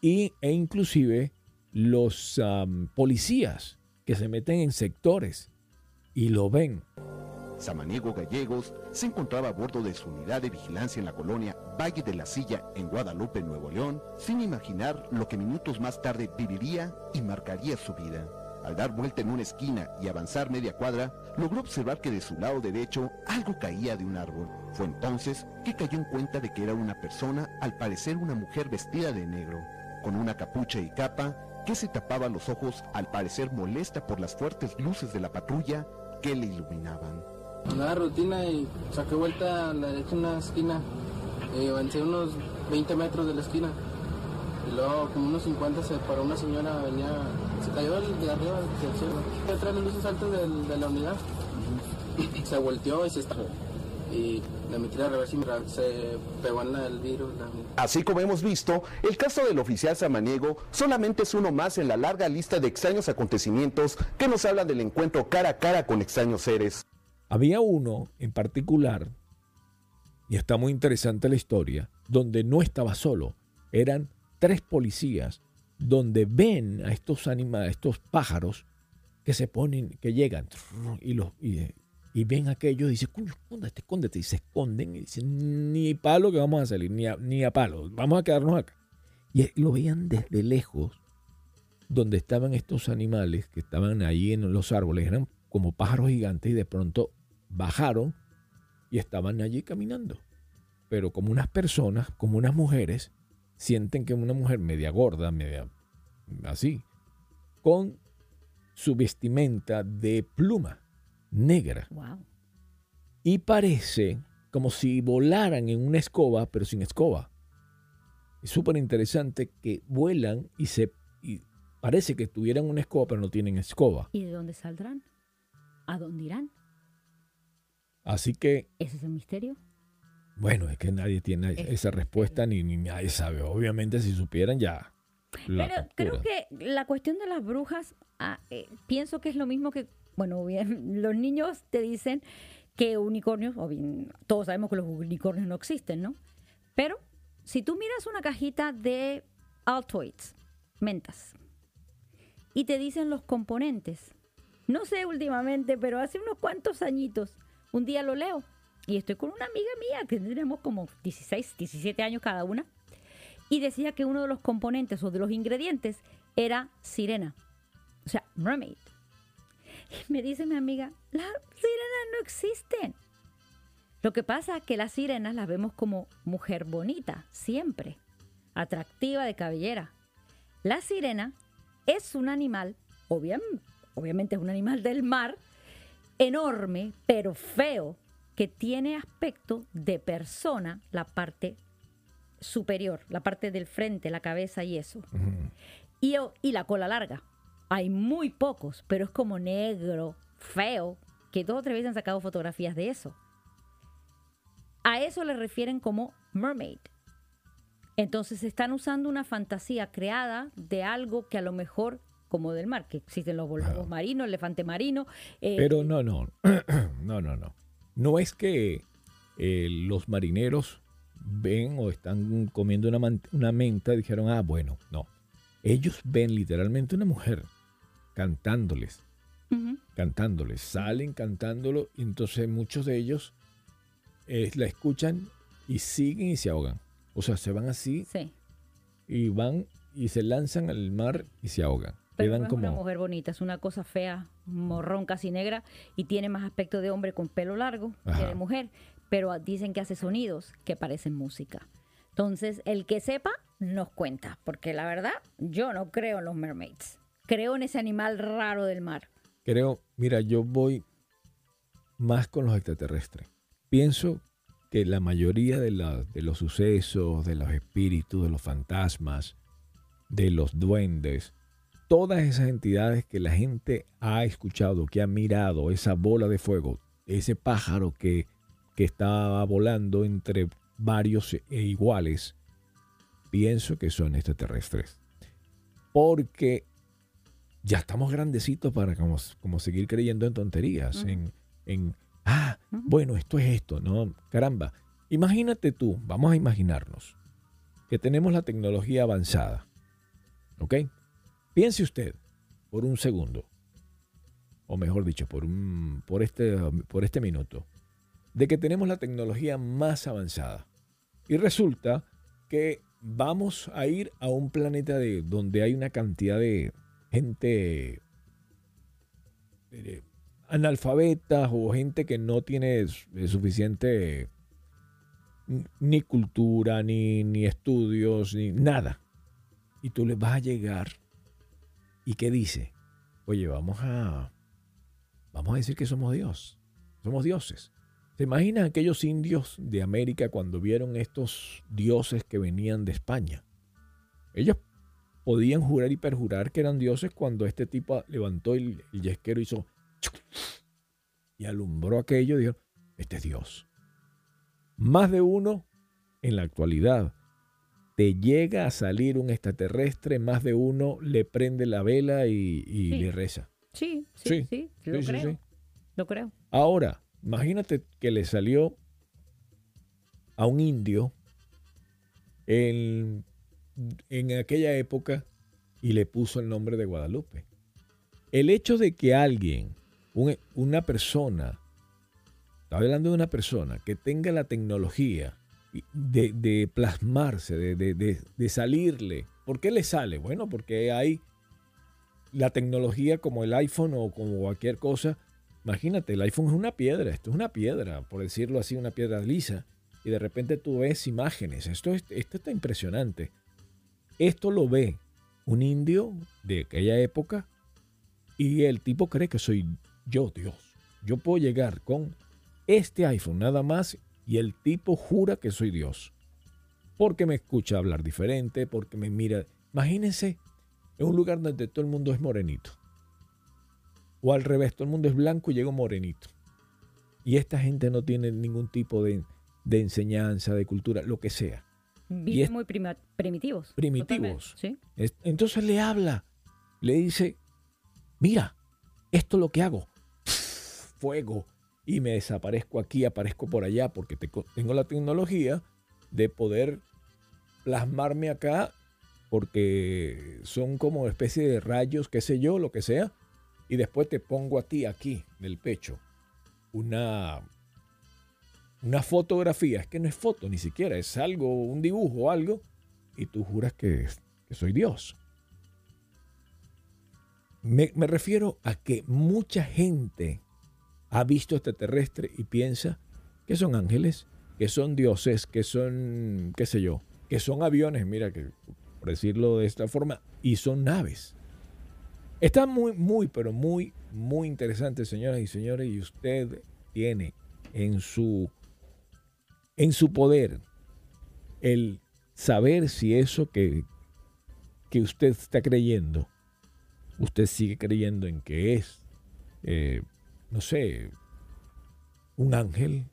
y, e inclusive los policías que se meten en sectores y lo ven. Samaniego Gallegos se encontraba a bordo de su unidad de vigilancia en la colonia Valle de la Silla en Guadalupe, Nuevo León, sin imaginar lo que minutos más tarde viviría y marcaría su vida. Al dar vuelta en una esquina y avanzar media cuadra, logró observar que de su lado derecho algo caía de un árbol. Fue entonces que cayó en cuenta de que era una persona, al parecer una mujer vestida de negro, con una capucha y capa que se tapaba los ojos, al parecer molesta por las fuertes luces de la patrulla que le iluminaban. Una rutina y saqué vuelta a la derecha en una esquina. Eh, avancé unos 20 metros de la esquina. Y luego, como unos 50, se paró una señora, venía, se cayó de arriba del cielo. Detrás de las luces altas de, la unidad. Se volteó y se estalló. Y le metí a reversa y se pegó en el virus. Así como hemos visto, el caso del oficial Samaniego solamente es uno más en la larga lista de extraños acontecimientos que nos habla del encuentro cara a cara con extraños seres. Había uno en particular, y está muy interesante la historia, donde no estaba solo. Eran tres policías donde ven a estos animales, estos pájaros que se ponen, que llegan y, los, y, ven aquello y dicen, escóndete, escóndete. Y se esconden y dicen, ni palo que vamos a salir, ni a, ni a palo, vamos a quedarnos acá. Y lo veían desde lejos, donde estaban estos animales que estaban ahí en los árboles, eran como pájaros gigantes y de pronto bajaron y estaban allí caminando. Pero como unas personas, como unas mujeres, sienten que una mujer media gorda, media así, con su vestimenta de pluma negra. Y parece como si volaran en una escoba, pero sin escoba. Es súper interesante que vuelan y se y parece que tuvieran una escoba, pero no tienen escoba. ¿Y de dónde saldrán? ¿A dónde irán? Así que... ¿Ese es el misterio? Bueno, es que nadie tiene esa respuesta ni, nadie sabe. Obviamente si supieran ya... Pero creo que la cuestión de las brujas, ah, eh, pienso que es lo mismo que, bueno, bien, los niños te dicen que unicornios, o bien, todos sabemos que los unicornios no existen, ¿no? Pero si tú miras una cajita de Altoids, mentas, y te dicen los componentes, no sé últimamente, pero hace unos cuantos añitos, un día lo leo y estoy con una amiga mía que tenemos como 16, 17 años cada una. Y decía que uno de los componentes o de los ingredientes era sirena. O sea, mermaid. Y me dice mi amiga, las sirenas no existen. Lo que pasa es que las sirenas las vemos como mujer bonita, siempre. Atractiva de cabellera. La sirena es un animal, obviamente es un animal del mar, enorme, pero feo, que tiene aspecto de persona, la parte superior, la parte del frente, la cabeza y eso. y, y la cola larga. Hay muy pocos, pero es como negro, feo que dos o tres veces han sacado fotografías de eso. A eso le refieren como mermaid. Entonces están usando una fantasía creada de algo que a lo mejor, como del mar, que existen los volvos marinos, el elefante marino. Eh, Pero no, no, no, no, no. No es que eh, los marineros ven o están comiendo una, una menta y dijeron, ah, bueno, no. Ellos ven literalmente una mujer cantándoles, cantándoles, salen cantándolo y entonces muchos de ellos eh, la escuchan y siguen y se ahogan. O sea, se van así y van y se lanzan al mar y se ahogan. Pero es como... una mujer bonita, es una cosa fea, morrón casi negra y tiene más aspecto de hombre con pelo largo que de mujer, pero dicen que hace sonidos que parecen música. Entonces, el que sepa, nos cuenta, porque la verdad, yo no creo en los mermaids. Creo en ese animal raro del mar. Creo, mira, yo voy más con los extraterrestres. Pienso que la mayoría de, de los sucesos, de los espíritus, de los fantasmas, de los duendes, todas esas entidades que la gente ha escuchado, que ha mirado, esa bola de fuego, ese pájaro que, que estaba volando entre varios e iguales, pienso que son extraterrestres. Porque ya estamos grandecitos para como, como seguir creyendo en tonterías, en, en, ah, bueno, esto es esto, ¿no? Caramba, imagínate tú, vamos a imaginarnos que tenemos la tecnología avanzada, ¿ok? Piense usted por un segundo, o mejor dicho, por, un, por, este, por este minuto, de que tenemos la tecnología más avanzada. Y resulta que vamos a ir a un planeta de, donde hay una cantidad de gente analfabeta o gente que no tiene suficiente ni cultura, ni, ni estudios, ni nada. Y tú les vas a llegar. ¿Y qué dice? Oye, vamos a, vamos a decir que somos Dios. Somos dioses. ¿Se imaginan aquellos indios de América cuando vieron estos dioses que venían de España? Ellos podían jurar y perjurar que eran dioses cuando este tipo levantó el, yesquero y hizo y alumbró aquello dijo, este es Dios. Más de uno en la actualidad te llega a salir un extraterrestre, más de uno le prende la vela y, le reza. Sí, sí, sí, lo creo. Lo creo. Ahora, Imagínate que le salió a un indio en, aquella época y le puso el nombre de Guadalupe. El hecho de que alguien, una persona, estaba hablando de una persona que tenga la tecnología de, plasmarse, de, salirle. ¿Por qué le sale? Bueno, porque hay la tecnología como el iPhone o como cualquier cosa Imagínate, el iPhone es una piedra, esto es una piedra, por decirlo así, una piedra lisa. Y de repente tú ves imágenes. Esto, esto está impresionante. Esto lo ve un indio de aquella época y el tipo cree que soy yo, Dios. Yo puedo llegar con este iPhone nada más y el tipo jura que soy Dios. Porque me escucha hablar diferente, porque me mira. Imagínense en un lugar donde todo el mundo es morenito. O al revés, todo el mundo es blanco y llega morenito. Y esta gente no tiene ningún tipo de, enseñanza, de cultura, lo que sea. Viven muy primitivos. Primitivos. entonces le habla, le dice, mira, esto es lo que hago. Fuego. Y me desaparezco aquí, aparezco por allá, porque tengo la tecnología de poder plasmarme acá, porque son como especie de rayos, qué sé yo, lo que sea y después te pongo a ti aquí, en el pecho, una, una fotografía. Es que no es foto ni siquiera, es algo, un dibujo o algo, y tú juras que, soy Dios. Me, me, refiero a que mucha gente ha visto extraterrestre y piensa que son ángeles, que son dioses, que son, qué sé yo, que son aviones, mira, que por decirlo de esta forma, y son naves. Está muy, muy, pero muy, muy interesante, señoras y señores, y usted tiene en su, en su poder el saber si eso que, que usted está creyendo, usted sigue creyendo en que es eh, no sé, un ángel,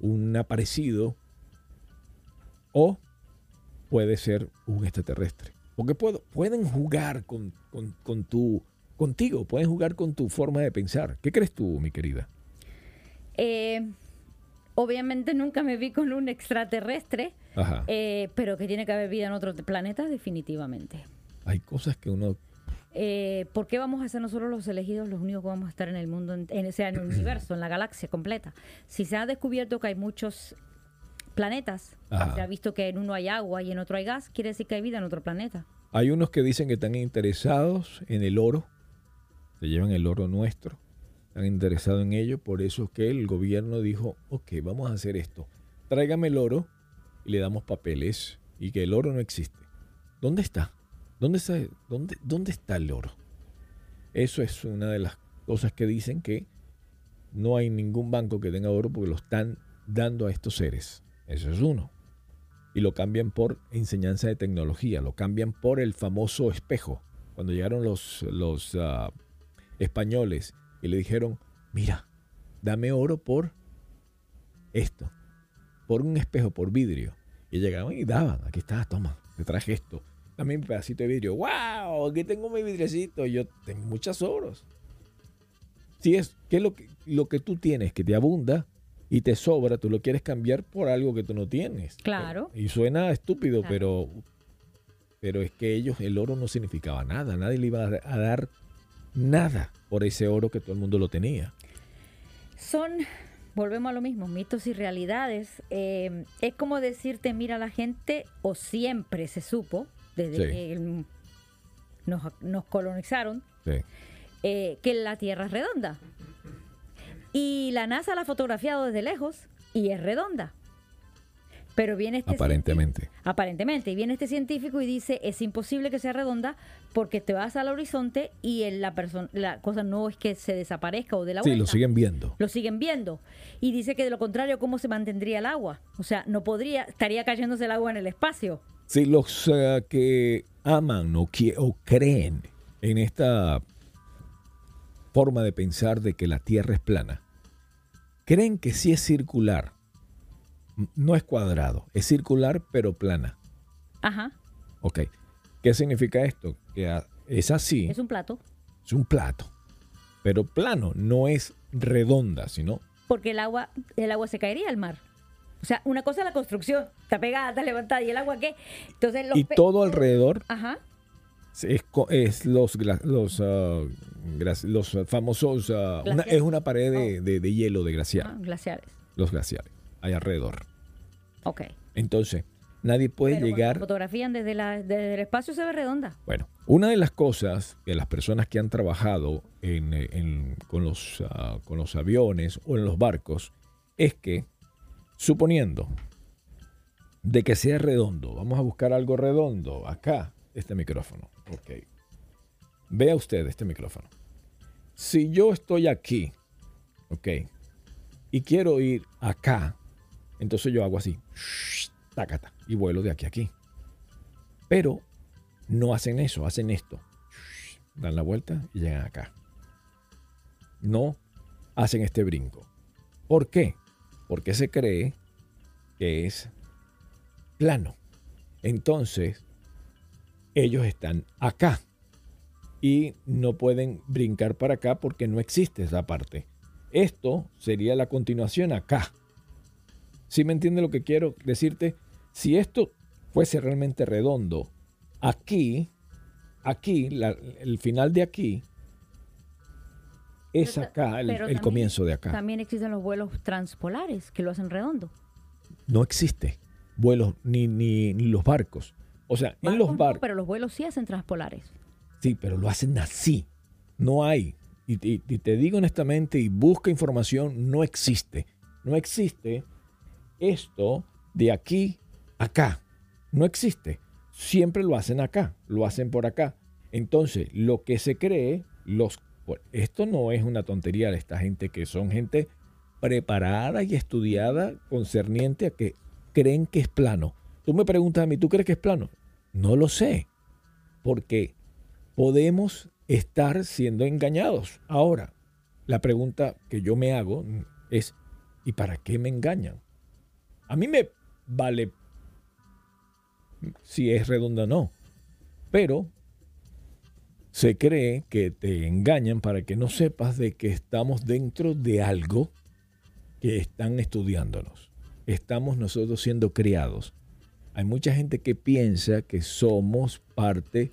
un aparecido, o puede ser un extraterrestre. Porque pueden jugar con, con, tu, contigo, pueden jugar con tu forma de pensar. ¿Qué crees tú, mi querida? Eh, obviamente nunca me vi con un extraterrestre, eh, pero que tiene que haber vida en otro planeta, definitivamente. Hay cosas que uno... Eh, ¿Por qué vamos a ser nosotros los elegidos los únicos que vamos a estar en el mundo, en, ese en el universo, en la galaxia completa? Si se ha descubierto que hay muchos planetas. Se ha visto que en uno hay agua y en otro hay gas, quiere decir que hay vida en otro planeta. Hay unos que dicen que están interesados en el oro, se llevan el oro nuestro, están interesados en ello, por eso es que el gobierno dijo, ok, vamos a hacer esto, tráigame el oro y le damos papeles y que el oro no existe. ¿Dónde está? ¿Dónde está, el oro? Eso es una de las cosas que dicen que no hay ningún banco que tenga oro porque lo están dando a estos seres. Eso es uno. Y lo cambian por enseñanza de tecnología, lo cambian por el famoso espejo. Cuando llegaron los, los ah, españoles y le dijeron, mira, dame oro por esto, por un espejo, por vidrio. Y llegaban y daban, aquí está, toma, te traje esto. Dame un pedacito de vidrio. ¡Wow! Aquí tengo mi vidrecito. Yo tengo muchas oros. Si es, ¿qué es lo que, lo que tú tienes que te abunda? y te sobra, tú lo quieres cambiar por algo que tú no tienes. Claro. Y suena estúpido, pero, pero es que ellos, el oro no significaba nada. Nadie le iba a dar nada por ese oro que todo el mundo lo tenía. Son, volvemos a lo mismo, mitos y realidades. Eh, es como decirte, mira, la gente, o siempre se supo, desde que nos, colonizaron, eh, que la Tierra es redonda. Y la NASA la ha fotografiado desde lejos y es redonda. Pero viene este aparentemente. Aparentemente. Y viene este científico y dice, es imposible que sea redonda porque te vas al horizonte y la, persona, la cosa no es que se desaparezca o de la Sí, lo siguen viendo. Lo siguen viendo. Y dice que de lo contrario, ¿cómo se mantendría el agua? O sea, no podría, estaría cayéndose el agua en el espacio. Sí, los eh, que aman o, o creen en esta forma de pensar de que la Tierra es plana, creen que sí es circular. No es cuadrado, es circular pero plana. Ajá. Ok. ¿Qué significa esto? Que es así. Es un plato. Es un plato. Pero plano, no es redonda, sino... Porque el agua, el agua se caería al mar. O sea, una cosa es la construcción, está pegada, está levantada, y el agua qué. Entonces y todo alrededor Ajá es, los, los, ah, los famosos, ah, es una pared oh. de, de, hielo de glaciar. Ah, glaciares. Los glaciares, hay alrededor. Ok. Entonces, nadie puede llegar... La fotografían desde, la, desde el espacio se ve redonda. Bueno, una de las cosas que las personas que han trabajado en, en, con, los, con los aviones o en los barcos es que, suponiendo de que sea redondo, vamos a buscar algo redondo acá, este micrófono. Ok. Vea usted este micrófono. Si yo estoy aquí, ok, y quiero ir acá, entonces yo hago así, tacata, y vuelo de aquí a aquí. Pero no hacen eso, hacen esto. Dan la vuelta y llegan acá. No hacen este brinco. ¿Por qué? Porque se cree que es plano. Entonces, ellos están acá y no pueden brincar para acá porque no existe esa parte. Esto sería la continuación acá. Si me entiende lo que quiero decirte? Si esto fuese realmente redondo, aquí, aquí, el final de aquí, es acá, el, comienzo de acá. También existen los vuelos transpolares que lo hacen redondo. No existe vuelos ni, ni los barcos. O sea, en los barcos. pero los vuelos sí hacen transpolares. Sí, pero lo hacen así. No hay. Y, te digo honestamente, y busca información, no existe. No existe esto de aquí acá. No existe. Siempre lo hacen acá, lo hacen por acá. Entonces, lo que se cree, los, esto no es una tontería de esta gente que son gente preparada y estudiada concerniente a que creen que es plano. Tú me preguntas a mí, ¿tú crees que es plano? No lo sé, porque podemos estar siendo engañados. Ahora, la pregunta que yo me hago es, ¿y para qué me engañan? A mí me vale si es redonda o no, pero se cree que te engañan para que no sepas de que estamos dentro de algo que están estudiándonos. Estamos nosotros siendo criados. Hay mucha gente que piensa que somos parte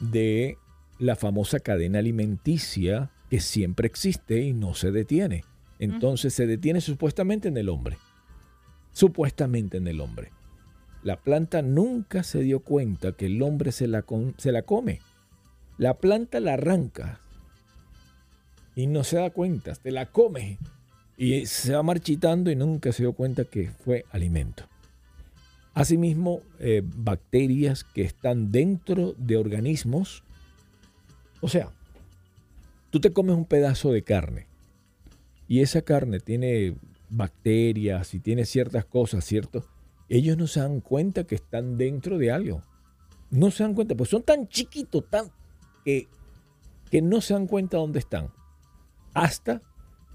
de la famosa cadena alimenticia que siempre existe y no se detiene. Entonces se detiene supuestamente en el hombre. Supuestamente en el hombre. La planta nunca se dio cuenta que el hombre se la, se la come. La planta la arranca y no se da cuenta, se la come y se va marchitando y nunca se dio cuenta que fue alimento. Asimismo, eh, bacterias que están dentro de organismos, o sea, tú te comes un pedazo de carne y esa carne tiene bacterias y tiene ciertas cosas, ¿cierto? Ellos no se dan cuenta que están dentro de algo. No se dan cuenta, pues son tan chiquitos, tan que, que no se dan cuenta dónde están. Hasta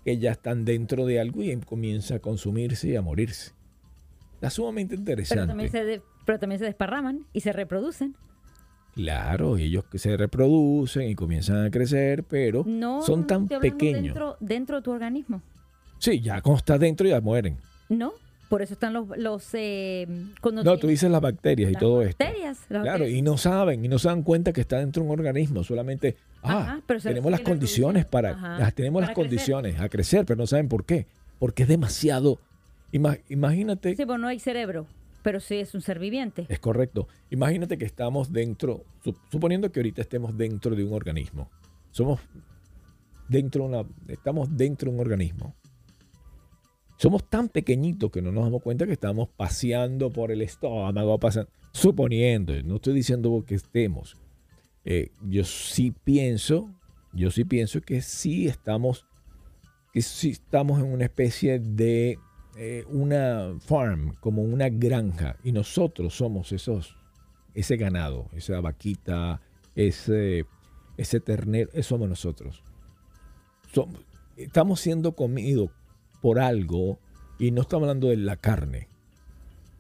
que ya están dentro de algo y comienza a consumirse y a morirse. Está sumamente interesante. Pero también se, pero también se desparraman y se reproducen. Claro, ellos que se reproducen y comienzan a crecer, pero son tan pequeños. Dentro, dentro de tu organismo. Sí, ya estás dentro ya mueren. No, por eso están los... los eh, no, tú dices las bacterias y todo esto. Bacterias, claro, y no saben, y no se dan cuenta que está dentro de un organismo. Solamente, ah, tenemos las condiciones para... tenemos las condiciones a crecer, pero no saben por qué. Porque es demasiado... imagínate... Sí, pues no hay cerebro, pero sí es un ser viviente. Es correcto. Imagínate que estamos dentro, suponiendo que ahorita estemos dentro de un organismo. Somos dentro de una... Estamos dentro de un organismo somos tan pequeñitos que no nos damos cuenta que estamos paseando por el estómago, pasando, suponiendo, no estoy diciendo que estemos. Eh, yo sí pienso, yo sí pienso que sí estamos, que sí estamos en una especie de eh, una farm, como una granja, y nosotros somos esos, ese ganado, esa vaquita, ese, ese ternero, eso somos nosotros. Estamos siendo comidos por algo y no estamos hablando de la carne.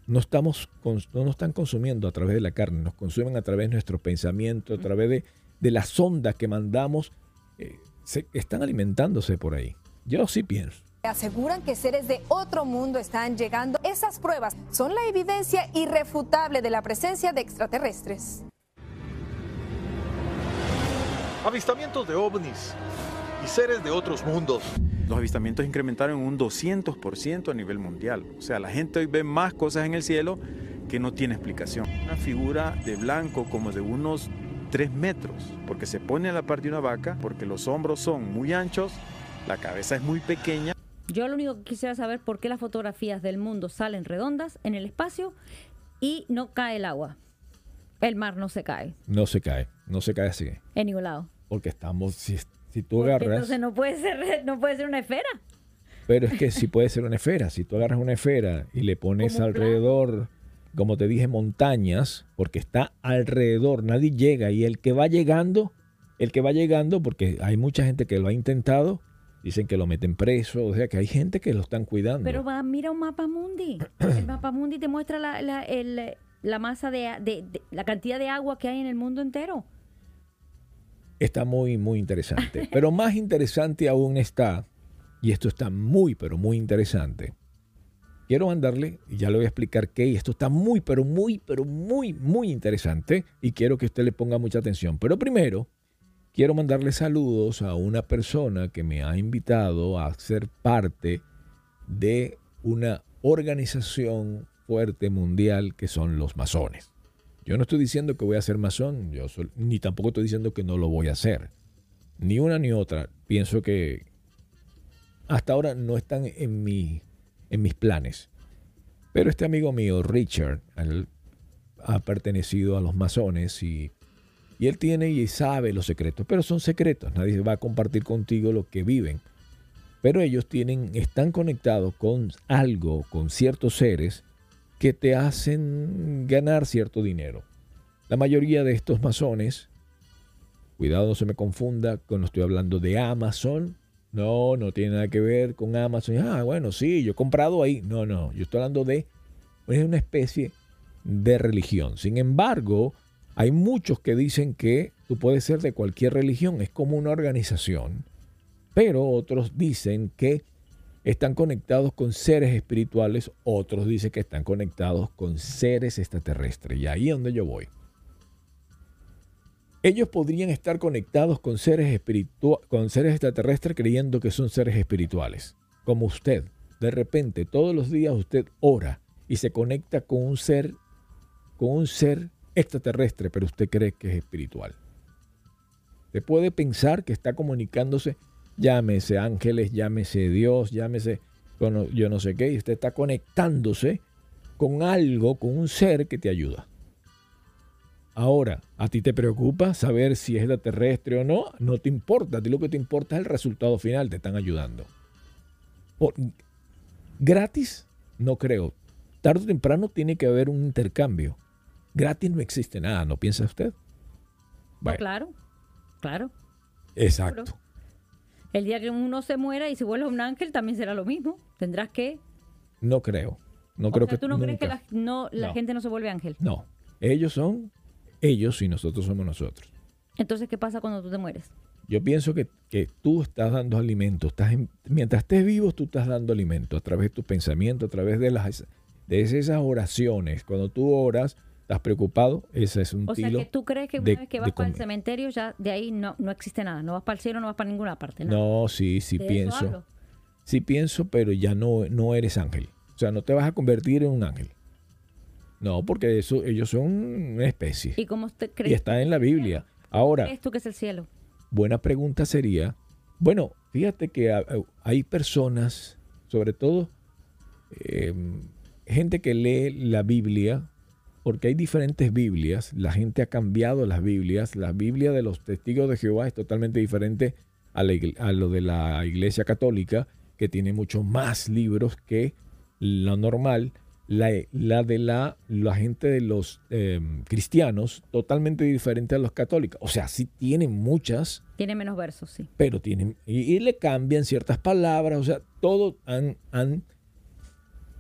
No, estamos, no nos están consumiendo a través de la carne, nos consumen a través de nuestros pensamientos, a través de, de las ondas que mandamos. Eh, se, están alimentándose por ahí. Yo sí pienso. Aseguran que seres de otro mundo están llegando. Esas pruebas son la evidencia irrefutable de la presencia de extraterrestres. Avistamientos de ovnis y seres de otros mundos. Los avistamientos incrementaron un 200% a nivel mundial. O sea, la gente hoy ve más cosas en el cielo que no tiene explicación. Una figura de blanco como de unos 3 metros, porque se pone a la parte de una vaca, porque los hombros son muy anchos, la cabeza es muy pequeña. Yo lo único que quisiera saber por qué las fotografías del mundo salen redondas en el espacio y no cae el agua. El mar no se cae. No se cae, no se cae así. En ningún lado. Porque estamos, si tú agarras. Entonces no puede ser, no puede ser una esfera. Pero es que sí puede ser una esfera. Si tú agarras una esfera y le pones alrededor, como te dije, montañas, porque está alrededor, nadie llega. Y el que va llegando, el que va llegando, porque hay mucha gente que lo ha intentado, dicen que lo meten preso, o sea que hay gente que lo están cuidando. Pero va, mira un mapa mundi. El mapa mundi te muestra la, la, el, la masa de, de, la cantidad de agua que hay en el mundo entero está muy, muy interesante. Pero más interesante aún está, y esto está muy, pero muy interesante. Quiero mandarle, y ya le voy a explicar qué, y esto está muy, pero muy, pero muy, muy interesante, y quiero que usted le ponga mucha atención. Pero primero, quiero mandarle saludos a una persona que me ha invitado a ser parte de una organización fuerte mundial que son los masones. Yo no estoy diciendo que voy a ser masón, ni tampoco estoy diciendo que no lo voy a hacer. Ni una ni otra. Pienso que hasta ahora no están en, mi, en mis planes. Pero este amigo mío, Richard, ha pertenecido a los masones y, y él tiene y sabe los secretos, pero son secretos. Nadie va a compartir contigo lo que viven. Pero ellos tienen, están conectados con algo, con ciertos seres que te hacen ganar cierto dinero. La mayoría de estos masones, cuidado no se me confunda, cuando estoy hablando de Amazon, No, no tiene nada que ver con Amazon. Ah, bueno, sí, yo he comprado ahí. No, no, yo estoy hablando de es una especie de religión. Sin embargo, hay muchos que dicen que tú puedes ser de cualquier religión, es como una organización, pero otros dicen que están conectados con seres espirituales, otros dicen que están conectados con seres extraterrestres. Y ahí es donde yo voy. Ellos podrían estar conectados con seres, con seres extraterrestres creyendo que son seres espirituales, como usted. De repente, todos los días usted ora y se conecta con un ser, con un ser extraterrestre, pero usted cree que es espiritual. Usted puede pensar que está comunicándose, llámese ángeles, llámese Dios, llámese yo no sé qué, y usted está conectándose con algo, con un ser que te ayuda. Ahora, ¿a ti te preocupa saber si es extraterrestre o no? No te importa. A ti lo que te importa es el resultado final. Te están ayudando. gratis, no creo. Tarde o temprano tiene que haber un intercambio. Gratis no existe nada, ¿no piensa usted? claro, claro. Exacto. El día que uno se muera y se vuelve un ángel también será lo mismo. Tendrás que... No creo. No creo que ¿Tú no crees que la, no, la gente no se vuelve ángel? No. Ellos son ellos y nosotros somos nosotros. Entonces, ¿qué pasa cuando tú te mueres? Yo pienso que, tú estás dando alimento. Estás mientras estés vivo, tú estás dando alimento a través de tus pensamientos, a través de, las, de esas oraciones. Cuando tú oras, estás preocupado, ese es un o sea, que tú crees que una vez que vas para el cementerio, ya de ahí no, no existe nada. No vas para el cielo, no vas para ninguna parte. No, sí, sí pienso. Sí pienso, pero ya no, no eres ángel. O sea, no te vas a convertir en un ángel. No, porque eso, ellos son una especie. ¿Y cómo usted cree? Y está en la Biblia. Ahora. ¿Qué es tú que es el cielo? Buena pregunta sería, bueno, fíjate que hay personas, sobre todo em, gente que lee la Biblia, porque hay diferentes Biblias, la gente ha cambiado las Biblias, la Biblia de los testigos de Jehová es totalmente diferente a, a lo de la Iglesia Católica, que tiene muchos más libros que lo normal la, de la, la, gente de los em, cristianos totalmente diferente a los católicos. O sea, sí tienen muchas. Tiene menos versos, sí. Pero tienen, y, le cambian ciertas palabras, o sea, todo han, han,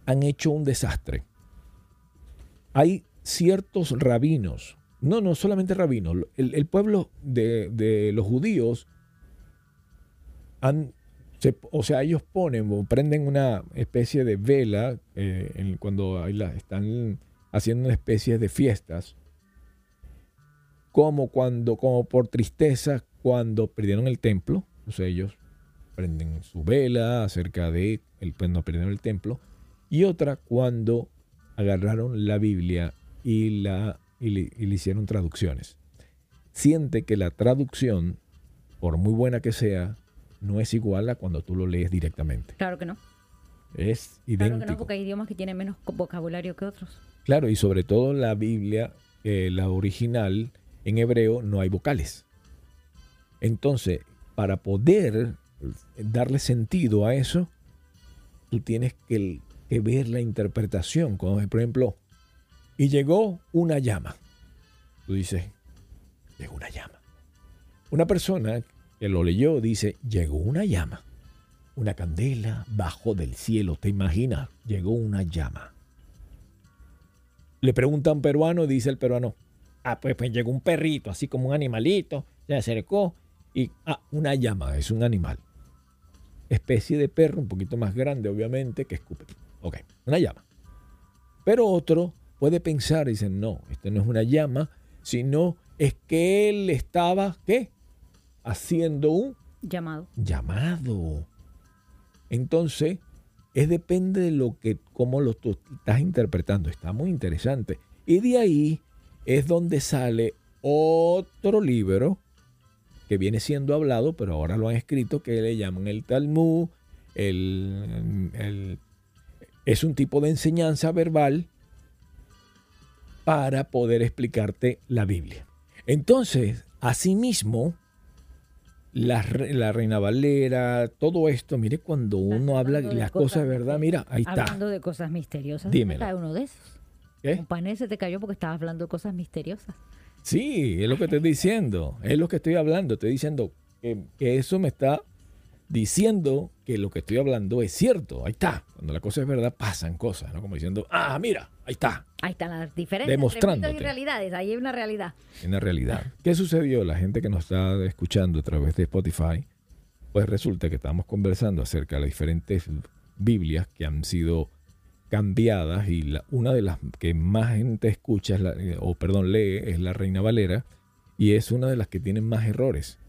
han hecho un desastre. Hay ciertos rabinos, no, no solamente rabinos, el, pueblo de, los judíos o sea, ellos ponen o prenden una especie de vela eh, cuando están haciendo una especie de fiestas, como cuando, como por tristeza, cuando perdieron el templo, ellos prenden su vela acerca de el, cuando perdieron el templo, y otra cuando agarraron la Biblia y, la, y le hicieron traducciones. Siente que la traducción, por muy buena que sea, no es igual a cuando tú lo lees directamente. Claro que no. Es idéntico. Claro que no, porque hay idiomas que tienen menos vocabulario que otros. Claro, y sobre todo la Biblia, eh, la original, en hebreo no hay vocales. Entonces, para poder darle sentido a eso, tú tienes que, que ver la interpretación. Como, por ejemplo, y llegó una llama. Tú dices, llegó una llama. Una persona que lo leyó, dice, llegó una llama, una candela bajo del cielo, ¿te imaginas? Llegó una llama. Le pregunta a un peruano, dice el peruano, ah, pues, pues llegó un perrito, así como un animalito, se acercó y, ah, una llama, es un animal. Especie de perro, un poquito más grande, obviamente, que escupe. Ok, una llama. Pero otro puede pensar, dice, no, esto no es una llama, sino es que él estaba, ¿qué? haciendo un llamado. Llamado. Entonces, es depende de lo que, cómo lo estás interpretando. Está muy interesante. Y de ahí es donde sale otro libro que viene siendo hablado, pero ahora lo han escrito, que le llaman el Talmud. El, es un tipo de enseñanza verbal para poder explicarte la Biblia. Entonces, asimismo, la, Reina Valera, todo esto, mire, cuando uno habla de las cosas de verdad, mira, ahí está. Hablando de cosas misteriosas. Dímelo. uno de esos. ¿Qué? Un panel se te cayó porque estabas hablando de cosas misteriosas. Sí, es lo que estoy diciendo, es lo que estoy hablando, estoy diciendo que, eso me está diciendo que lo que estoy hablando es cierto. Ahí está. Cuando la cosa es verdad, pasan cosas, ¿no? Como diciendo, ah, mira, ahí está. Ahí están las diferencias Demostrándote. entre mitos y realidades. Ahí hay una realidad. En la realidad. ¿Qué sucedió? La gente que nos está escuchando a través de Spotify, pues resulta que estamos conversando acerca de las diferentes Biblias que han sido cambiadas y la- una de las que más gente escucha, es la- eh, o perdón, lee, es la Reina Valera y es una de las que tienen más errores.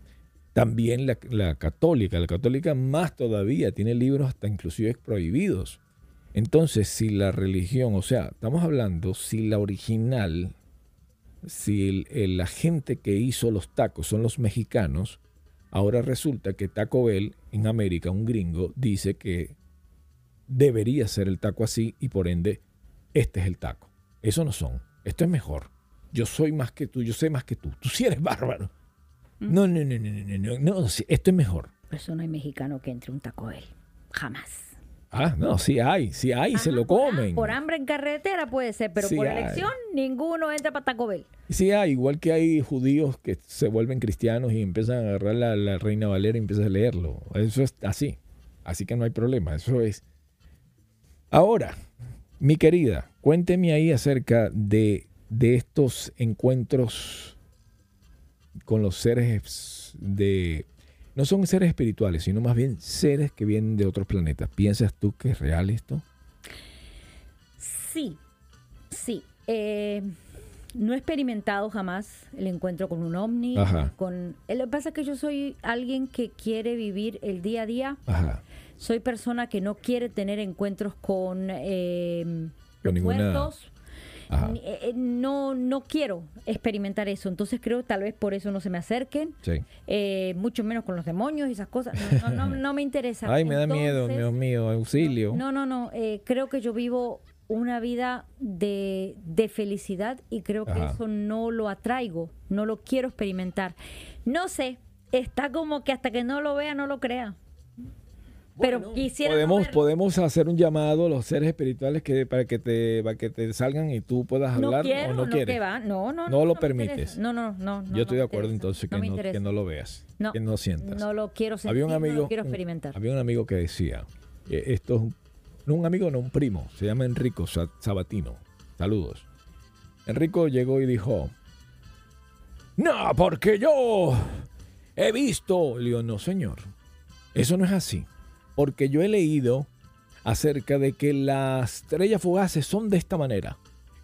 También la, la católica, la católica más todavía, tiene libros hasta inclusive prohibidos. Entonces, si la religión, o sea, estamos hablando, si la original, si el- el- la gente que hizo los tacos son los mexicanos, ahora resulta que Taco Bell en América, un gringo, dice que debería ser el taco así y por ende, este es el taco. Eso no son. Esto es mejor. Yo soy más que tú, yo sé más que tú. Tú sí eres bárbaro. No, no, no, no, no, no, no, esto es mejor. Por eso no hay mexicano que entre un Taco Bell. Jamás. Ah, no, sí hay, sí hay, se lo comen. Por hambre en carretera puede ser, pero Sí por hay. elección ninguno entra para Taco Bell. Sí hay, igual que hay judíos que se vuelven cristianos y empiezan a agarrar la, la Reina Valera y empiezan a leerlo. Eso es así. Así que no hay problema, eso es. Ahora, mi querida, cuénteme ahí acerca de, de estos encuentros con los seres de... No son seres espirituales, sino más bien seres que vienen de otros planetas. ¿Piensas tú que es real esto? Sí, sí. Eh, no he experimentado jamás el encuentro con un ovni. Ajá. Con, eh, lo que pasa es que yo soy alguien que quiere vivir el día a día. Ajá. Soy persona que no quiere tener encuentros con eh, Con los ninguna- muertos. Eh, eh, No, no quiero experimentar eso. Entonces creo tal vez por eso no se me acerquen. Sí. eh, mucho menos con los demonios y esas cosas. No, no, no, no me interesa. Ay, me da miedo, Dios mío, auxilio. no, no, no. eh, creo que yo vivo una vida de, de felicidad y creo que Ajá. eso no lo atraigo, no lo quiero experimentar. No sé, está como que hasta que no lo vea, no lo crea. Pero quisiera no podemos, podemos hacer un llamado a los seres espirituales que para que te para que te salgan y tú puedas no hablar quiero, o no, no, quieres. que va. No, no, No lo me permites. No, no, no. no, Yo estoy no de acuerdo interesa. entonces que No no, que no lo veas, No. que no sientas. No lo quiero sentir, había un amigo, no lo quiero un- experimentar. había un amigo que decía, eh, esto es un, no un amigo, no un primo, se llama Enrico Sa- Sabatino. Saludos. Enrico llegó y dijo, no, porque yo he visto. Le digo, no, señor, eso no es así. Porque yo he leído acerca de que las estrellas fugaces son de esta manera.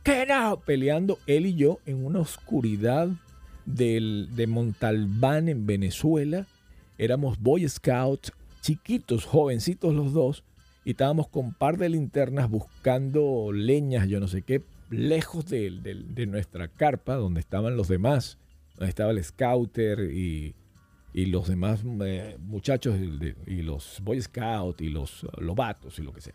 Que no, peleando él y yo en una oscuridad del, de Montalbán en Venezuela. Éramos Boy Scouts, chiquitos, jovencitos los dos, y estábamos con par de linternas buscando leñas, yo no sé qué, lejos de- de nuestra carpa, donde estaban los demás, donde estaba el Scouter y, y los demás eh, muchachos y, y los Boy Scouts y los uh, lobatos y lo que sea.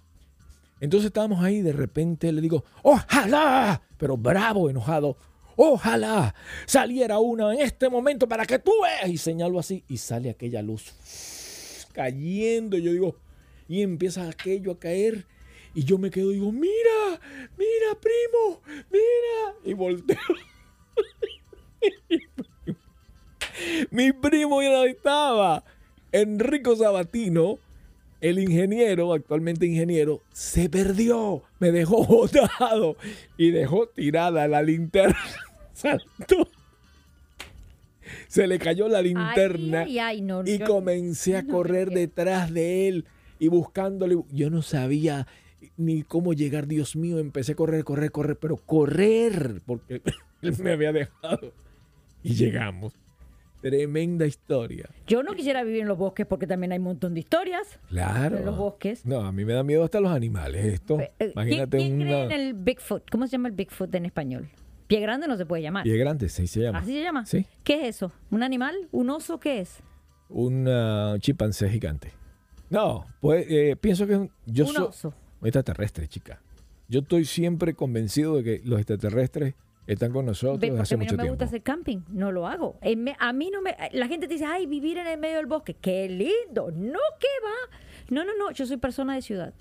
Entonces estábamos ahí, de repente le digo, ojalá, pero bravo, enojado, ojalá saliera una en este momento para que tú veas. Y señalo así y sale aquella luz cayendo. Yo digo, y empieza aquello a caer. Y yo me quedo y digo, mira, mira, primo, mira. Y volteo. Mi primo ya estaba. Enrico Sabatino, el ingeniero, actualmente ingeniero, se perdió. Me dejó botado y dejó tirada la linterna. Saltó. Se le cayó la linterna Ay, ay, no, y yo- comencé a no correr detrás de él y buscándole. Yo no sabía ni cómo llegar, Dios mío. Empecé a correr, correr, correr, pero correr, porque él me había dejado. Y llegamos. Tremenda historia. Yo no quisiera vivir en los bosques porque también hay un montón de historias Claro. en los bosques. No, a mí me da miedo hasta los animales. Esto, Eh, ¿Quién, imagínate quién cree una en el Bigfoot? ¿Cómo se llama el Bigfoot en español? Pie grande no se puede llamar. pie grande, sí se llama. ¿Así se llama? Sí. ¿Qué es eso? ¿Un animal? ¿Un oso? ¿Qué es? Un ah, chimpancé gigante. No, pues eh, pienso que es un- yo un soy oso. un extraterrestre, chica. Yo estoy siempre convencido de que los extraterrestres están con nosotros Ve, desde porque hace a mí mucho no me gusta tiempo. hacer camping, no lo hago. Me- a mí no me... La gente dice, ay, vivir en el medio del bosque, qué lindo. No, ¿qué va? No, no, no, yo soy persona de ciudad.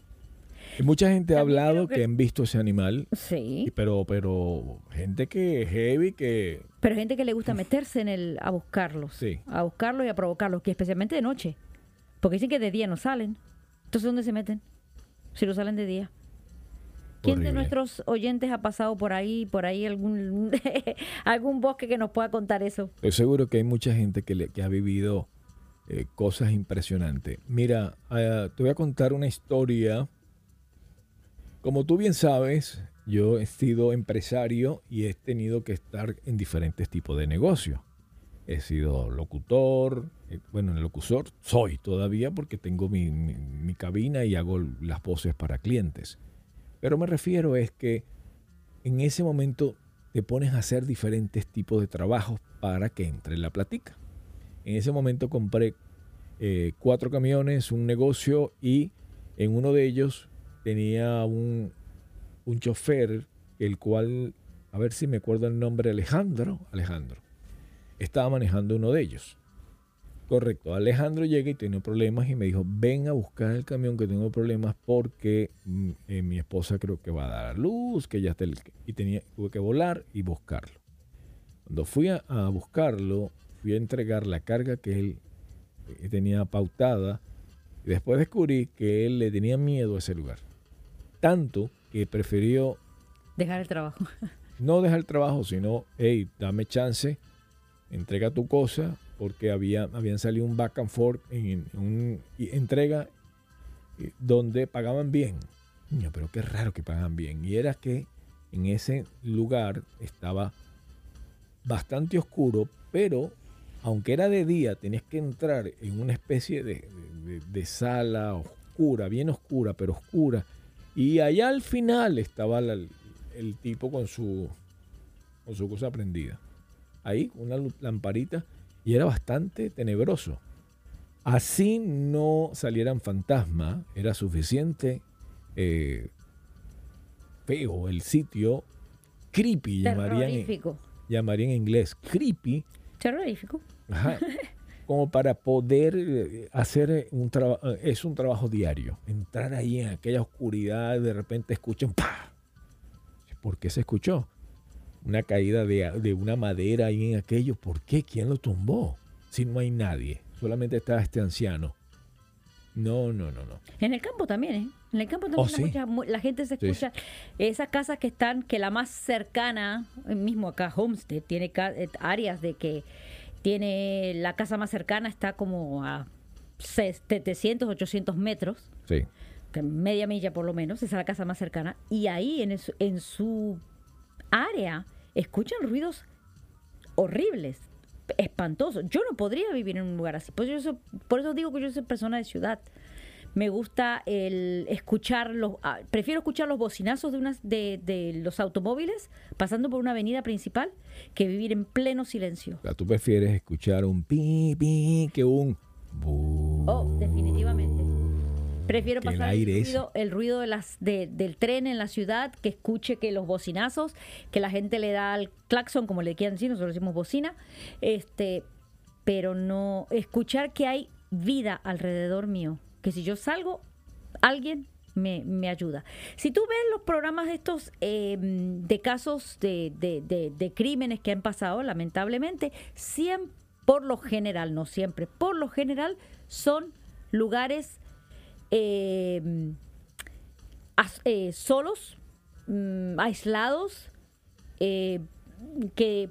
Y mucha gente ha hablado que... que- han visto ese animal, Sí, pero, pero gente que es heavy, que pero gente que le gusta meterse en el... a buscarlos. Sí. A buscarlos y a provocarlos, que especialmente de noche. Porque dicen que de día no salen. Entonces, ¿dónde se meten? Si no salen de día. ¿Quién de nuestros oyentes ha pasado por ahí, por ahí algún, algún bosque que nos pueda contar eso? Estoy seguro que hay mucha gente que, le, que ha vivido eh, cosas impresionantes. Mira, eh, te voy a contar una historia. Como tú bien sabes, yo he sido empresario y he tenido que estar en diferentes tipos de negocios. He sido locutor, eh, bueno, el locutor soy todavía porque tengo mi, mi cabina y hago las voces para clientes. Pero me refiero es que en ese momento te pones a hacer diferentes tipos de trabajos para que entre la platica. En ese momento compré eh, cuatro camiones, un negocio y en uno de ellos tenía un, un chofer, el cual, a ver si me acuerdo el nombre, Alejandro, Alejandro, estaba manejando uno de ellos. Correcto. Alejandro llega y tiene problemas y me dijo, ven a buscar el camión que tengo problemas porque mm, eh, mi esposa creo que va a dar a luz, que ya está el, y tenía, tuve que volar y buscarlo. Cuando fui a, buscarlo, fui a entregar la carga que él eh, tenía pautada y después descubrí que él le tenía miedo a ese lugar. Tanto que prefirió... Dejar el trabajo. no dejar el trabajo, sino, hey, dame chance, entrega tu cosa, porque había, habían salido un back and forth en, una entrega eh, donde pagaban bien. pero qué raro que pagaban bien. Y era que en ese lugar estaba bastante oscuro, pero aunque era de día, tenías que entrar en una especie de, sala oscura, bien oscura, pero oscura. Y allá al final estaba el tipo con su, con su cosa prendida. Ahí, una lamparita y era bastante tenebroso. Así no salieran fantasmas, era suficiente eh, feo el sitio, creepy llamarían, llamarían en inglés, creepy. Terrorífico. como para poder eh, hacer un trabajo, eh, es un trabajo diario, entrar ahí en aquella oscuridad, de repente escuchan, ¡pah! ¿Por qué se escuchó? Una caída de, una madera ahí en aquello. ¿Por qué? ¿Quién lo tumbó? Si no hay nadie, solamente está este anciano. No, no, no, no. En el campo también, ¿eh? En el campo también oh, la gente se escucha. Esas casas que están, que la más cercana, mismo acá Homestead, tiene eh, áreas de que tiene la casa más cercana está como a 700, 800 metros. Sí. Media milla por lo menos, esa es la casa más cercana. Y ahí en, en su área escuchan ruidos horribles, espantosos. Yo no podría vivir en un lugar así. Por eso, por eso digo que yo soy persona de ciudad. Me gusta el escuchar los, ah, prefiero escuchar los bocinazos de, unas, de, de, los automóviles pasando por una avenida principal que vivir en pleno silencio. tú prefieres escuchar un pi, pi que un... Oh, definitivamente. Prefiero pasar el, ruido, de las, del tren en la ciudad, que escuche que los bocinazos, que la gente le da al claxon, como le quieran decir, nosotros decimos bocina, este, pero no escuchar que hay vida alrededor mío, que si yo salgo, alguien me, ayuda. Si tú ves los programas estos em, de casos de, de, crímenes que han pasado, lamentablemente, siempre, por lo general, no siempre, por lo general, son lugares Em, eh, solos, mm, aislados, eh, que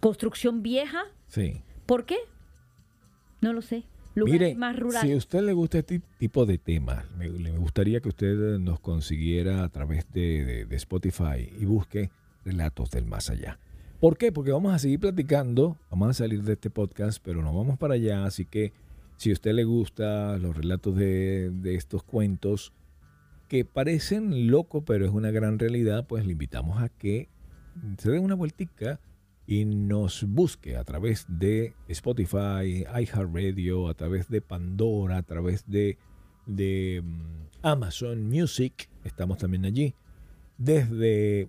construcción vieja. Sí. ¿Por qué? No lo sé. Lugares más rurales. Si a usted le gusta este tipo de temas, me, gustaría que usted nos consiguiera a través de, Spotify y busque relatos del más allá. ¿Por qué? Porque vamos a seguir platicando, vamos a salir de este podcast, pero nos vamos para allá, así que si a usted le gusta los relatos de, estos cuentos que parecen locos, pero es una gran realidad, pues le invitamos a que se dé una vueltica y nos busque a través de Spotify, iHeartRadio, a través de Pandora, a través de, de mm, Amazon Music, estamos también allí, desde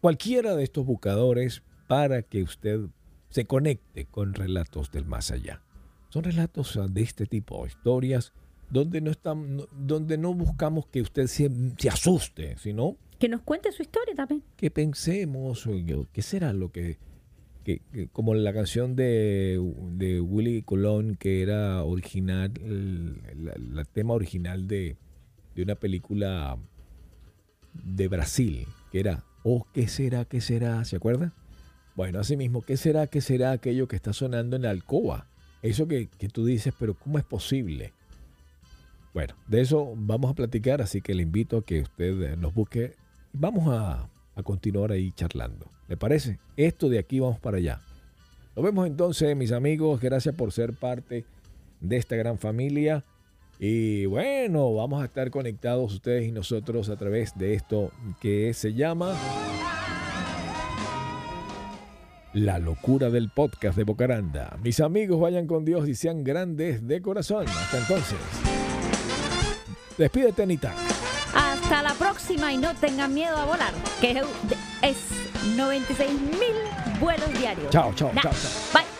cualquiera de estos buscadores para que usted se conecte con relatos del más allá. Son relatos de este tipo, historias donde no, están, donde no buscamos que usted se, se asuste, sino que nos cuente su historia también. Que pensemos, ¿qué será lo que que, como la canción de, de Willy Colón, que era original, el, tema original de, de, una película de Brasil, que era Oh, ¿qué será? ¿Qué será? ¿Se acuerda? Bueno, así mismo, ¿qué será? ¿Qué será aquello que está sonando en la alcoba? Eso que, que tú dices, pero ¿cómo es posible? Bueno, de eso vamos a platicar, así que le invito a que usted nos busque. Vamos a, a continuar ahí charlando. ¿Le parece? Esto de aquí vamos para allá. Nos vemos entonces, mis amigos. Gracias por ser parte de esta gran familia. Y bueno, vamos a estar conectados ustedes y nosotros a través de esto que se llama La locura del podcast de Bocaranda. Mis amigos, vayan con Dios y sean grandes de corazón. Hasta entonces. Despídete, Anita. Hasta la próxima y no tengan miedo a volar, que es 96 mil vuelos diarios. Chao, chao, chao, chao. Bye.